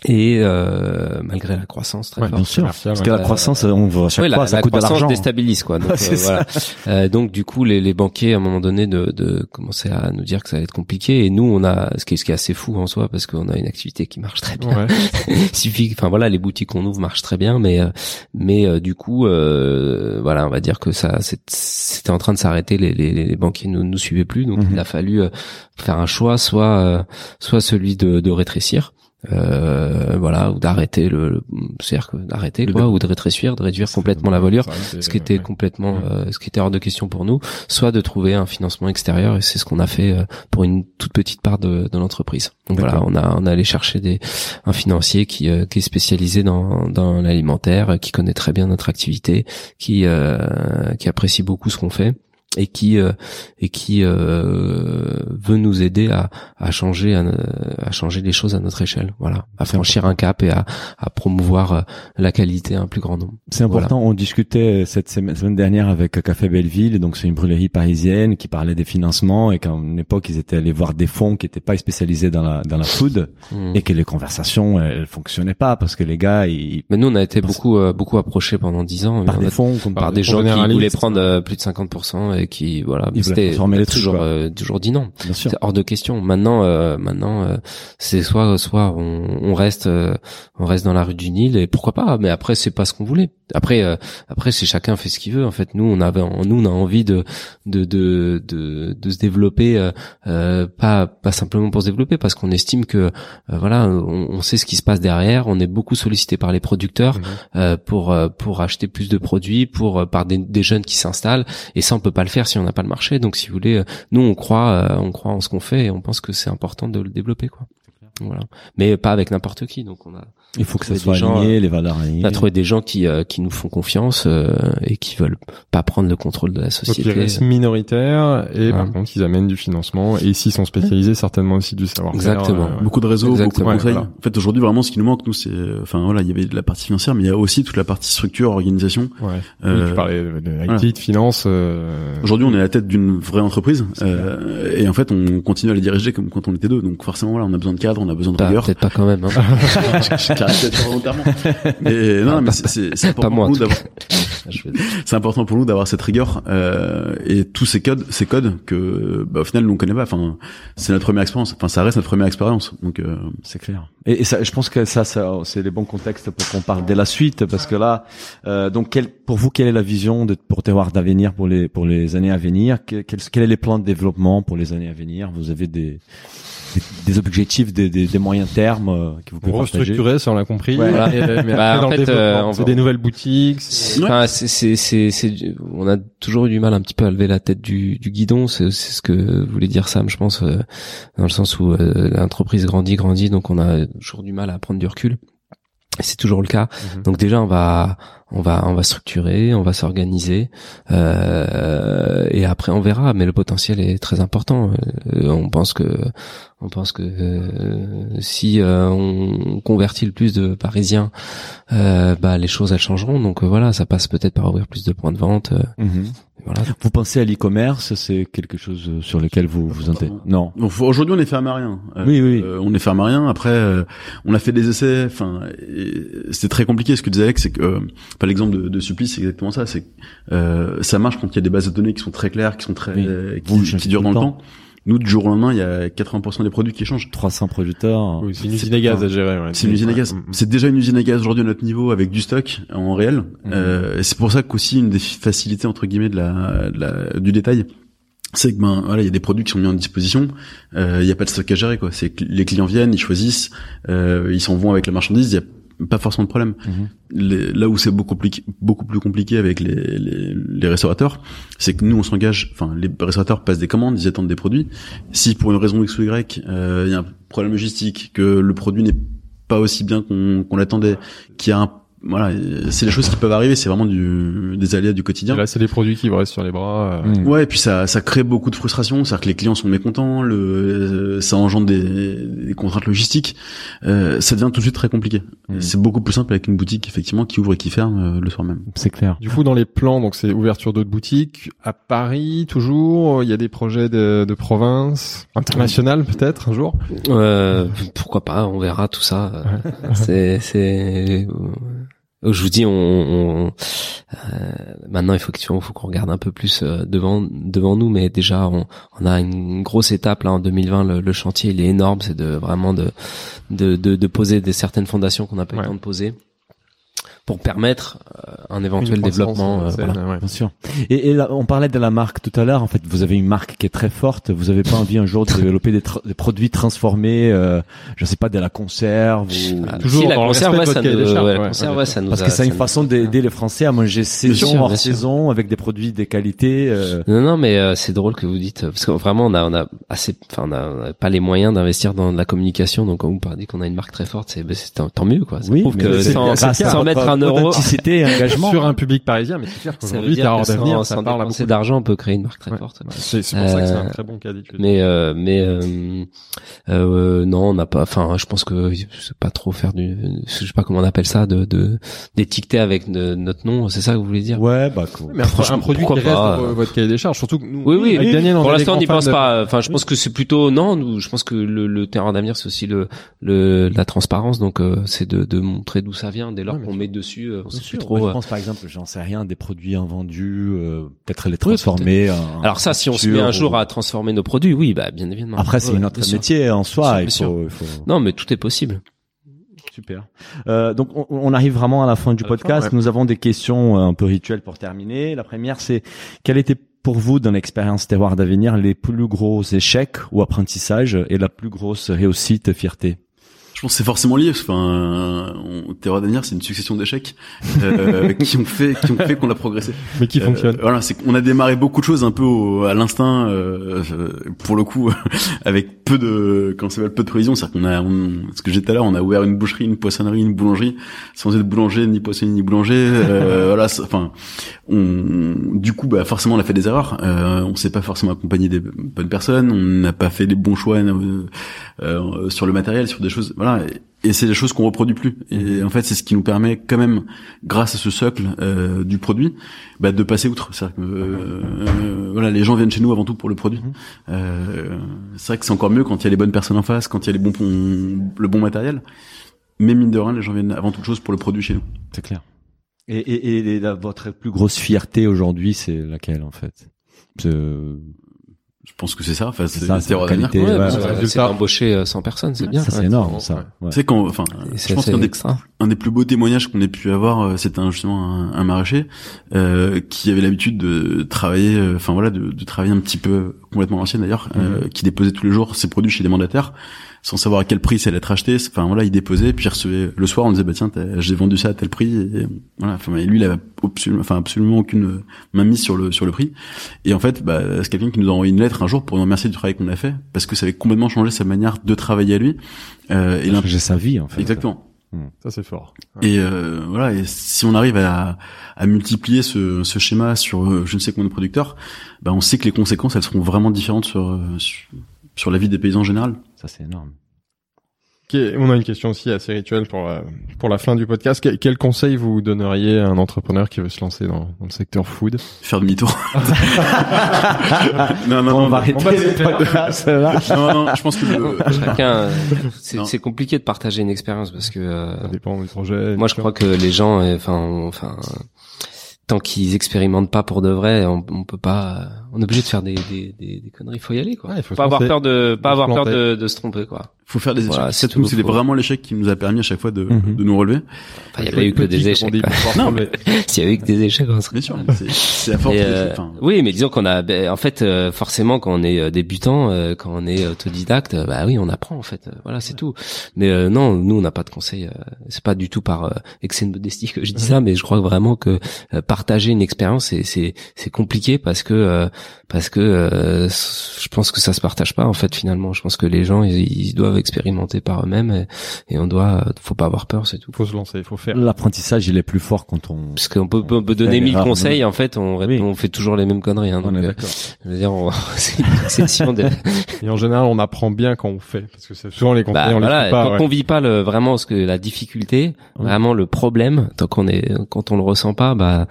Et euh, malgré la croissance très Ouais, forte. bien sûr. Parce que la Euh, croissance, on voit à chaque Ouais, fois, la, ça la coûte de croissance l'argent. déstabilise quoi. Donc, euh, voilà. Euh, donc du coup, les, les banquiers à un moment donné de, de commencer à nous dire que ça allait être compliqué. Et nous, on a ce qui est, ce qui est assez fou en soi parce qu'on a une activité qui marche très bien. Ouais. Il suffit, enfin voilà, les boutiques qu'on ouvre marchent très bien, mais euh, mais euh, du coup, euh, voilà, on va dire que ça, c'est- c'était en train de s'arrêter. Les, les, les banquiers ne nous suivaient plus, donc Mhm. il a fallu euh, faire un choix, soit euh, soit celui de, de rétrécir. Euh, voilà ou d'arrêter le, le c'est-à-dire d'arrêter Le quoi ou de rétrécir de réduire complètement la voilure ce qui était ouais. complètement euh, ce qui était hors de question pour nous soit de trouver un financement extérieur et c'est ce qu'on a fait euh, pour une toute petite part de, de l'entreprise. Donc voilà on a on a allé chercher des un financier qui euh, qui est spécialisé dans dans l'alimentaire qui connaît très bien notre activité qui euh, qui apprécie beaucoup ce qu'on fait et qui euh, et qui euh, veut nous aider à, à changer à, à changer les choses à notre échelle voilà à franchir un cap et à, à promouvoir euh, la qualité à un plus grand nombre C'est important. On discutait cette semaine, semaine dernière avec Café Belleville, donc c'est une brûlerie parisienne qui parlait des financements et qu'à une époque ils étaient allés voir des fonds qui n'étaient pas spécialisés dans la dans la food Mm. et que les conversations elles fonctionnaient pas parce que les gars ils Mais nous, on a été beaucoup, euh, beaucoup approchés pendant dix ans. par des a- fonds par des gens qui voulaient prendre euh, plus de 50% et qui, voilà, voulaient c'était toujours, euh, toujours dit non. C'est hors de question. Maintenant, euh, maintenant, euh, c'est soit, soit on, on reste, euh, on reste dans la rue du Nil et pourquoi pas. Mais après, c'est pas ce qu'on voulait. Après, euh, après, c'est chacun fait ce qu'il veut. En fait, nous, on avait, nous, on a envie de, de, de, de, de se développer, pas, pas simplement pour se développer, parce qu'on estime que, voilà, on, on sait ce qui se passe derrière. On est beaucoup sollicité par les producteurs euh, pour pour acheter plus de produits, pour par des, des jeunes qui s'installent. Et ça, on peut pas le faire si on n'a pas le marché. Donc, si vous voulez, euh, nous, on croit, euh, on croit en ce qu'on fait et on pense que c'est important de le développer, quoi. Voilà. Mais pas avec n'importe qui. Donc, on a, Il faut que ça soit gens, aligné, les valeurs alignées. on a trouvé des gens qui euh, qui nous font confiance euh, et qui veulent pas prendre le contrôle de la Donc ils société. restent minoritaires et par contre ils amènent du financement et s'ils sont spécialisés certainement aussi du savoir-faire. Exactement. euh, Beaucoup de réseaux, Exactement. beaucoup de conseils. Ouais, voilà. En fait, aujourd'hui, vraiment, ce qui nous manque, nous, c'est, euh, enfin, voilà, il y avait de la partie financière, mais il y a aussi toute la partie structure, organisation. Ouais. Euh, oui, tu parlais de IT, voilà. de finance. euh, Aujourd'hui, on est à la tête d'une vraie entreprise, euh, et en fait, on continue à les diriger comme quand on était deux. Donc, forcément, voilà, on a besoin de cadres, on a besoin de Pas- rigueur. Peut-être pas quand même. Hein. je peut-être volontairement. Mais non, mais c'est- c'est important important pour nous d'avoir cette rigueur euh, et tous ces codes ces codes que bah, au final nous on connaît pas enfin c'est notre première expérience enfin ça reste notre première expérience donc euh, C'est clair. Et, et ça, je pense que ça, ça c'est les bons contextes pour qu'on parle de la suite, parce que là, euh, donc, quel, pour vous, quelle est la vision de, pour Terroir d'avenir pour les pour les années à venir? Que- Quels quels sont les plans de développement pour les années à venir? Vous avez des des, des objectifs, des, des, des moyens termes euh, que vous pouvez partager Restructurer, ça on l'a compris. Ouais. Et, mais Bah, en fait, euh, on des nouvelles boutiques. c'est- Ouais. Enfin, c'est, c'est, c'est, c'est- on a toujours eu du mal un petit peu à lever la tête du, du guidon. C'est, c'est ce que voulait dire Sam, je pense, euh, dans le sens où euh, l'entreprise grandit, grandit, donc on a toujours du mal à prendre du recul. C'est toujours le cas. Mhm. Donc déjà, on va, on va, on va structurer, on va s'organiser, euh, et après on verra. Mais le potentiel est très important. Euh, on pense que, on pense que euh, si euh, on convertit le plus de Parisiens, euh, bah les choses elles changeront. Donc euh, voilà, ça passe peut-être par ouvrir plus de points de vente. euh, Mhm. voilà. Vous pensez à l'e-commerce C'est quelque chose euh, sur lequel vous vous intéressez Non? aujourd'hui on est fermé à rien Euh, Oui, oui. euh, on est fermé à rien après euh, on a fait des essais enfin c'était très compliqué ce que disait Alex c'est que euh, enfin, l'exemple de, de supplice c'est exactement ça c'est que euh, ça marche quand il y a des bases de données qui sont très claires qui sont très Oui. euh, Vous, qui, qui durent dans le le temps. temps nous du jour au lendemain il y a 80% des produits qui changent 300 producteurs. Oui, c'est une usine à gaz à gérer. ouais. C'est une usine à gaz. Ouais. C'est déjà une usine à gaz aujourd'hui à notre niveau avec du stock en réel. Euh, et c'est pour ça qu'aussi une des facilités entre guillemets de la, de la- du détail, c'est que ben voilà, il y a des produits qui sont mis en disposition. euh, Il n'y a pas de stock à gérer quoi. C'est que les clients viennent, ils choisissent, euh, ils s'en vont avec la marchandise. Il y a pas forcément de problème. Mhm. Les- là où c'est beaucoup plus beaucoup plus compliqué avec les, les, les restaurateurs, c'est que nous on s'engage. Enfin, les restaurateurs passent des commandes, ils attendent des produits. Si pour une raison X ou Y, euh, il y a un problème logistique, que le produit n'est pas aussi bien qu'on qu'on l'attendait, qu'il y a un voilà, c'est les choses qui peuvent arriver. C'est vraiment du des aléas du Et quotidien. là, c'est des produits qui vous restent sur les bras. euh, Mhm. Ouais, et puis ça, ça crée beaucoup de frustration, c'est-à-dire que les clients sont mécontents, le, euh, ça engendre des, des contraintes logistiques, euh, ça devient tout de suite très compliqué. Mm. C'est beaucoup plus simple avec une boutique effectivement qui ouvre et qui ferme euh, le soir même. C'est clair. Du coup, dans les plans, donc c'est ouverture d'autres boutiques à Paris toujours. Il y a des projets de, de province, international peut-être un jour? Euh, pourquoi pas On verra tout ça. C'est, c'est. Je vous dis, on, on- euh, maintenant il faut qu'il faut qu'on regarde un peu plus euh, devant devant nous, mais déjà on, on a une grosse étape là en 2020. Le, le chantier il est énorme, c'est de vraiment de de, de, de poser des certaines fondations qu'on n'a pas eu Ouais. le temps de poser pour permettre euh, un éventuel développement. euh, saine, voilà. ouais. Bien sûr. Et, et là, on parlait de la marque tout à l'heure. En fait, vous avez une marque qui est très forte. Vous avez pas envie un jour de développer des, tra- des produits transformés, euh, je sais pas, de la conserve ou... Ah, Toujours si, la conserve, ouais, ça nous, des charges, ouais, la ouais. conserve, ouais, ça nous Parce a- que c'est une nous- façon d'aider les Français à manger saison sûr, hors saison avec des produits de qualité. euh, Non, non, mais euh, c'est drôle que vous dites parce que vraiment on a, on a assez, enfin on a, on a pas les moyens d'investir dans de la communication. Donc quand vous parlez qu'on a une marque très forte, c'est ben, c'est tant, tant mieux quoi. Ça prouve mais que c'est sans, mettre un euro, authenticité et engagement. Sur un public parisien, mais c'est clair qu'aujourd'hui, que sans, d'avenir, ça parle à beaucoup. d'argent, on peut créer une marque très Ouais. forte. C'est c'est pour ça que c'est un Euh, très bon tu veux dire. Mais euh, mais euh, euh, non, on n'a pas. Enfin, je pense que je sais pas trop faire du, je sais pas comment on appelle ça, de de d'étiqueter avec de- notre nom. C'est ça que vous voulez dire? Ouais, bah cool. Mais un, pro- un produit qui reste dans euh. votre cahier des charges, surtout que nous, Oui, oui, avec oui. Daniel, on Pour l'instant, on n'y pense de- pas. Enfin, je pense que c'est plutôt non. nous, Je pense que le, le terrain d'avenir, c'est aussi le, le la transparence. Donc, euh, c'est de, de montrer d'où ça vient. Dès lors Ouais, qu'on met dessus, euh, on sait plus trop. Moi, euh. je pense par exemple, j'en sais rien, des produits invendus, euh, peut-être les transformer. en- Alors ça, si on se met un jour à transformer nos produits, oui, bah bien évidemment. Après, c'est Ouais, notre sûr. métier en soi. Il, faut, il faut- Non, mais tout est possible. Super. Euh, donc on, on arrive vraiment à la fin du À podcast. fin, ouais. Nous avons des questions euh, un peu rituelles pour terminer. La première, c'est quel était pour vous dans l'expérience terroir d'avenir les plus gros échecs ou apprentissages et la plus grosse réussite, fierté? Pense que c'est forcément lié. Enfin, on, Terreur d'avenir, c'est une succession d'échecs euh, qui ont fait qui ont fait qu'on a progressé. mais qui Euh, fonctionne. voilà, c'est qu'on a démarré beaucoup de choses un peu au- à l'instinct, euh, pour le coup, avec peu de, quand c'est peu de prévision. C'est-à-dire qu'on a, on, ce que j'ai tout à l'heure, on a ouvert une boucherie, une poissonnerie, une boulangerie, sans être boulanger, ni poissonnier, ni boulanger. Euh, voilà, enfin, on, du coup, bah forcément, on a fait des erreurs. Euh, on s'est pas forcément accompagné des bonnes personnes. On n'a pas fait les bons choix sur le matériel, sur des choses. Voilà. Et et c'est des choses qu'on reproduit plus. Et en fait, c'est ce qui nous permet quand même, grâce à ce socle euh, du produit, bah, de passer outre. Que euh, euh, voilà, les gens viennent chez nous avant tout pour le produit. Euh, c'est vrai que c'est encore mieux quand il y a les bonnes personnes en face, quand il y a les bons, le bon matériel. Mais mine de rien, les gens viennent avant toute chose pour le produit chez nous. C'est clair. Et, et, et, la, votre plus grosse fierté aujourd'hui, c'est laquelle en fait? Je pense que c'est ça. Enfin, c'est ça, c'est la qualité. Ouais, ouais, c'est c'est embaucher 100 personnes, c'est bien. Ça, c'est Ouais. énorme, ça. Ouais. Tu sais quand, enfin, je c'est pense qu'un des, un des plus beaux témoignages qu'on ait pu avoir, euh, c'était justement un, un maraîcher euh, qui avait l'habitude de travailler, euh, enfin voilà, de, de travailler un petit peu complètement à l'ancienne d'ailleurs, euh, qui déposait tous les jours ses produits chez des mandataires, sans savoir à quel prix ça allait être acheté. Enfin voilà, il déposait, puis il recevait le soir, on disait bah tiens, t'as- j'ai vendu ça à tel prix. Et, voilà, enfin et lui, il avait absolument, enfin absolument aucune main mise sur le sur le prix. Et en fait, bah, c'est quelqu'un qui nous a envoyé une lettre un jour pour nous remercier du travail qu'on a fait, parce que ça avait complètement changé sa manière de travailler à lui. Euh, et l'imp- J'ai sa vie en fait. Exactement. Ça c'est fort. Et euh, voilà, et si on arrive à, à multiplier ce, ce schéma sur euh, je ne sais combien de producteurs, bah on sait que les conséquences elles seront vraiment différentes sur euh, sur, sur la vie des paysans en général. Ça c'est énorme. On a une question aussi assez rituelle pour la, pour la fin du podcast. Quel, quel conseil vous donneriez à un entrepreneur qui veut se lancer dans, dans le secteur food? Faire demi-tour. non, non, on non, va non, arrêter le podcast là. non, non, je pense que le, Chacun, euh, c'est compliqué de partager une expérience parce que euh, Ça dépend du projet. moi je crois que les gens, euh, enfin, enfin, tant qu'ils expérimentent pas pour de vrai, on, on peut pas. euh, On est obligé de faire des, des, des, des conneries. Il faut y aller quoi. Ouais, faut pas avoir peur de, pas avoir peur de, de se tromper quoi. Faut faire des échecs. Voilà, c'est c'est C'était faut- vraiment l'échec qui nous a permis à chaque fois de, Mhm. de nous relever. Enfin, il y a pas eu que des échecs. non, mais S'il y avait eu que des échecs, on serait Bien sûr, c'est c'est la force. Euh, oui, mais disons qu'on a, ben, en fait, euh, forcément, quand on est euh, débutant, euh, quand on est autodidacte, bah oui, on apprend en fait. Voilà, c'est tout. Mais euh, non, nous, on n'a pas de conseils. euh, c'est pas du tout par euh, excès de modestie que je dis ça, mais je crois vraiment que euh, partager une expérience, c'est c'est c'est compliqué parce que euh, parce que euh, je pense que ça se partage pas en fait finalement. Je pense que les gens, ils, ils doivent expérimenter par eux-mêmes et, et on doit, faut pas avoir peur, c'est tout. faut se lancer, il faut faire. L'apprentissage il est plus fort quand on. Parce qu'on peut, on peut donner mille conseils, en fait, on, Oui. on fait toujours les mêmes conneries. Hein, On donc, est euh, d'accord. je veux dire, on- c'est une succession de. Et en général, on apprend bien quand on fait, parce que c'est souvent les conseils, Bah, on les voilà, fait pas. tant ouais. qu'on vit pas le vraiment ce que la difficulté, Ouais. vraiment le problème, tant qu'on est, quand on le ressent pas, bah,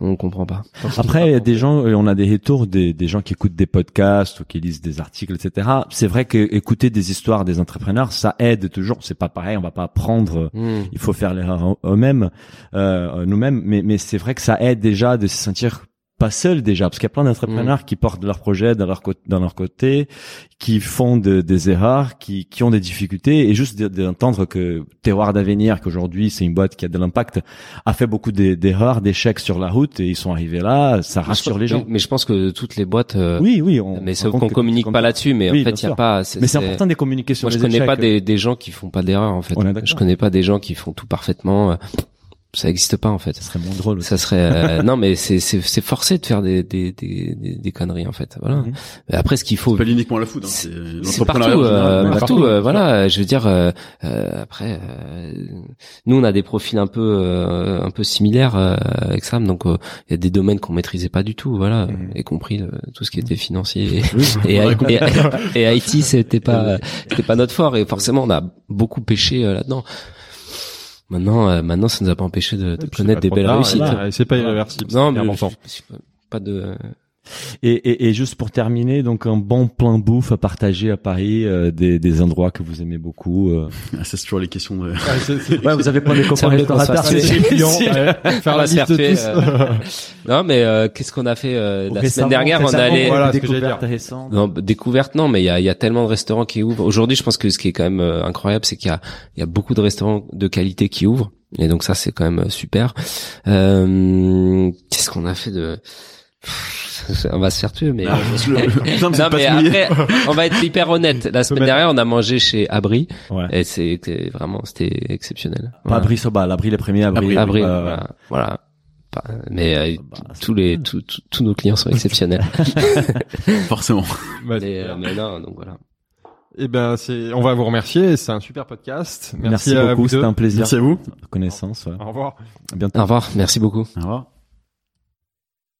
on comprend pas. Après, il y a des gens, euh, on a des retours des, des gens qui écoutent des podcasts ou qui lisent des articles, etc. C'est vrai que écouter des histoires des entrepreneurs, ça aide toujours. C'est pas pareil, on va pas apprendre. Hmm. Il faut faire l'erreur eux-mêmes, euh, nous-mêmes. Mais, mais c'est vrai que ça aide déjà de se sentir pas seul déjà, parce qu'il y a plein d'entrepreneurs qui portent leurs projets dans leur côté, dans leur côté, qui font de- des erreurs, qui, qui ont des difficultés, et juste de- d'entendre que Terroir d'avenir, qu'aujourd'hui c'est une boîte qui a de l'impact, a fait beaucoup d'e- d'erreurs, d'échecs sur la route, et ils sont arrivés là, ça rassure les gens. Mais je pense que toutes les boîtes, euh, Oui, oui. On, mais on sauf compte qu'on que- communique pas là-dessus, mais Oui, en fait, il y a sûr. pas. Mais c'est important de communiquer sur Moi, je les connais échecs. pas des, des gens qui font pas d'erreur en fait. On. Je connais pas des gens qui font tout parfaitement. Euh, Ça existe pas en fait. Ça serait moins drôle. aussi. Ça serait euh, non mais c'est c'est c'est forcé de faire des des des des, des conneries en fait. Voilà. Mhm. Mais après ce qu'il faut c'est pas uniquement la food. Hein, c'est c'est partout, euh, partout, partout. euh, voilà. Je veux dire, euh, euh, après, euh, nous on a des profils un peu, euh, un peu similaires euh, avec Sam, donc euh, il y a des domaines qu'on maîtrisait pas du tout, voilà, Mhm. y compris euh, tout ce qui était financier Oui. et, et, et, et IT, c'était pas, c'était pas notre fort, et forcément on a beaucoup pêché euh, là-dedans. Maintenant, euh, maintenant, ça nous a pas empêché de, de connaître des belles réussites. C'est pas irréversible. Non, mais je- pas de. Et, et, et juste pour terminer, donc un bon plan bouffe à partager à Paris, euh, des, des endroits que vous aimez beaucoup. euh. Ah, ça, c'est toujours les questions de. Ouais, vous avez plein de Ça copains restaurateurs. c'est- clients, faire On la liste faire de tous. euh, Non, mais euh, qu'est-ce qu'on a fait euh, la semaine dernière On allé. Voilà des ce que j'allais découvertes dire. récentes. Non, bah, découverte non, mais il y a, il y a tellement de restaurants qui ouvrent. Aujourd'hui, je pense que ce qui est quand même euh, incroyable, c'est qu'il y a, il y a beaucoup de restaurants de qualité qui ouvrent. Et donc ça, c'est quand même euh, super. Euh, Qu'est-ce qu'on a fait de... On va se faire tuer, mais... Ah, le- le- le- non, c'est mais après, on va être hyper honnête. La semaine dernière, on a mangé chez Abri. Ouais. Et c'était vraiment, c'était exceptionnel. Pas Voilà. Abri Soba, l'abri les premiers, Abri. Abri, euh, voilà. voilà. Pas- Mais euh, bah, c'est- tous les tous, tous- tous nos clients sont exceptionnels. Forcément. Mais, euh, mais non, donc voilà. Eh ben, c'est, on va vous remercier. C'est un super podcast. Merci, Merci, à beaucoup, vous c'était deux. un plaisir. Merci à vous. Connaissance, ouais. Au revoir. À bientôt. Au revoir, merci beaucoup. Au revoir.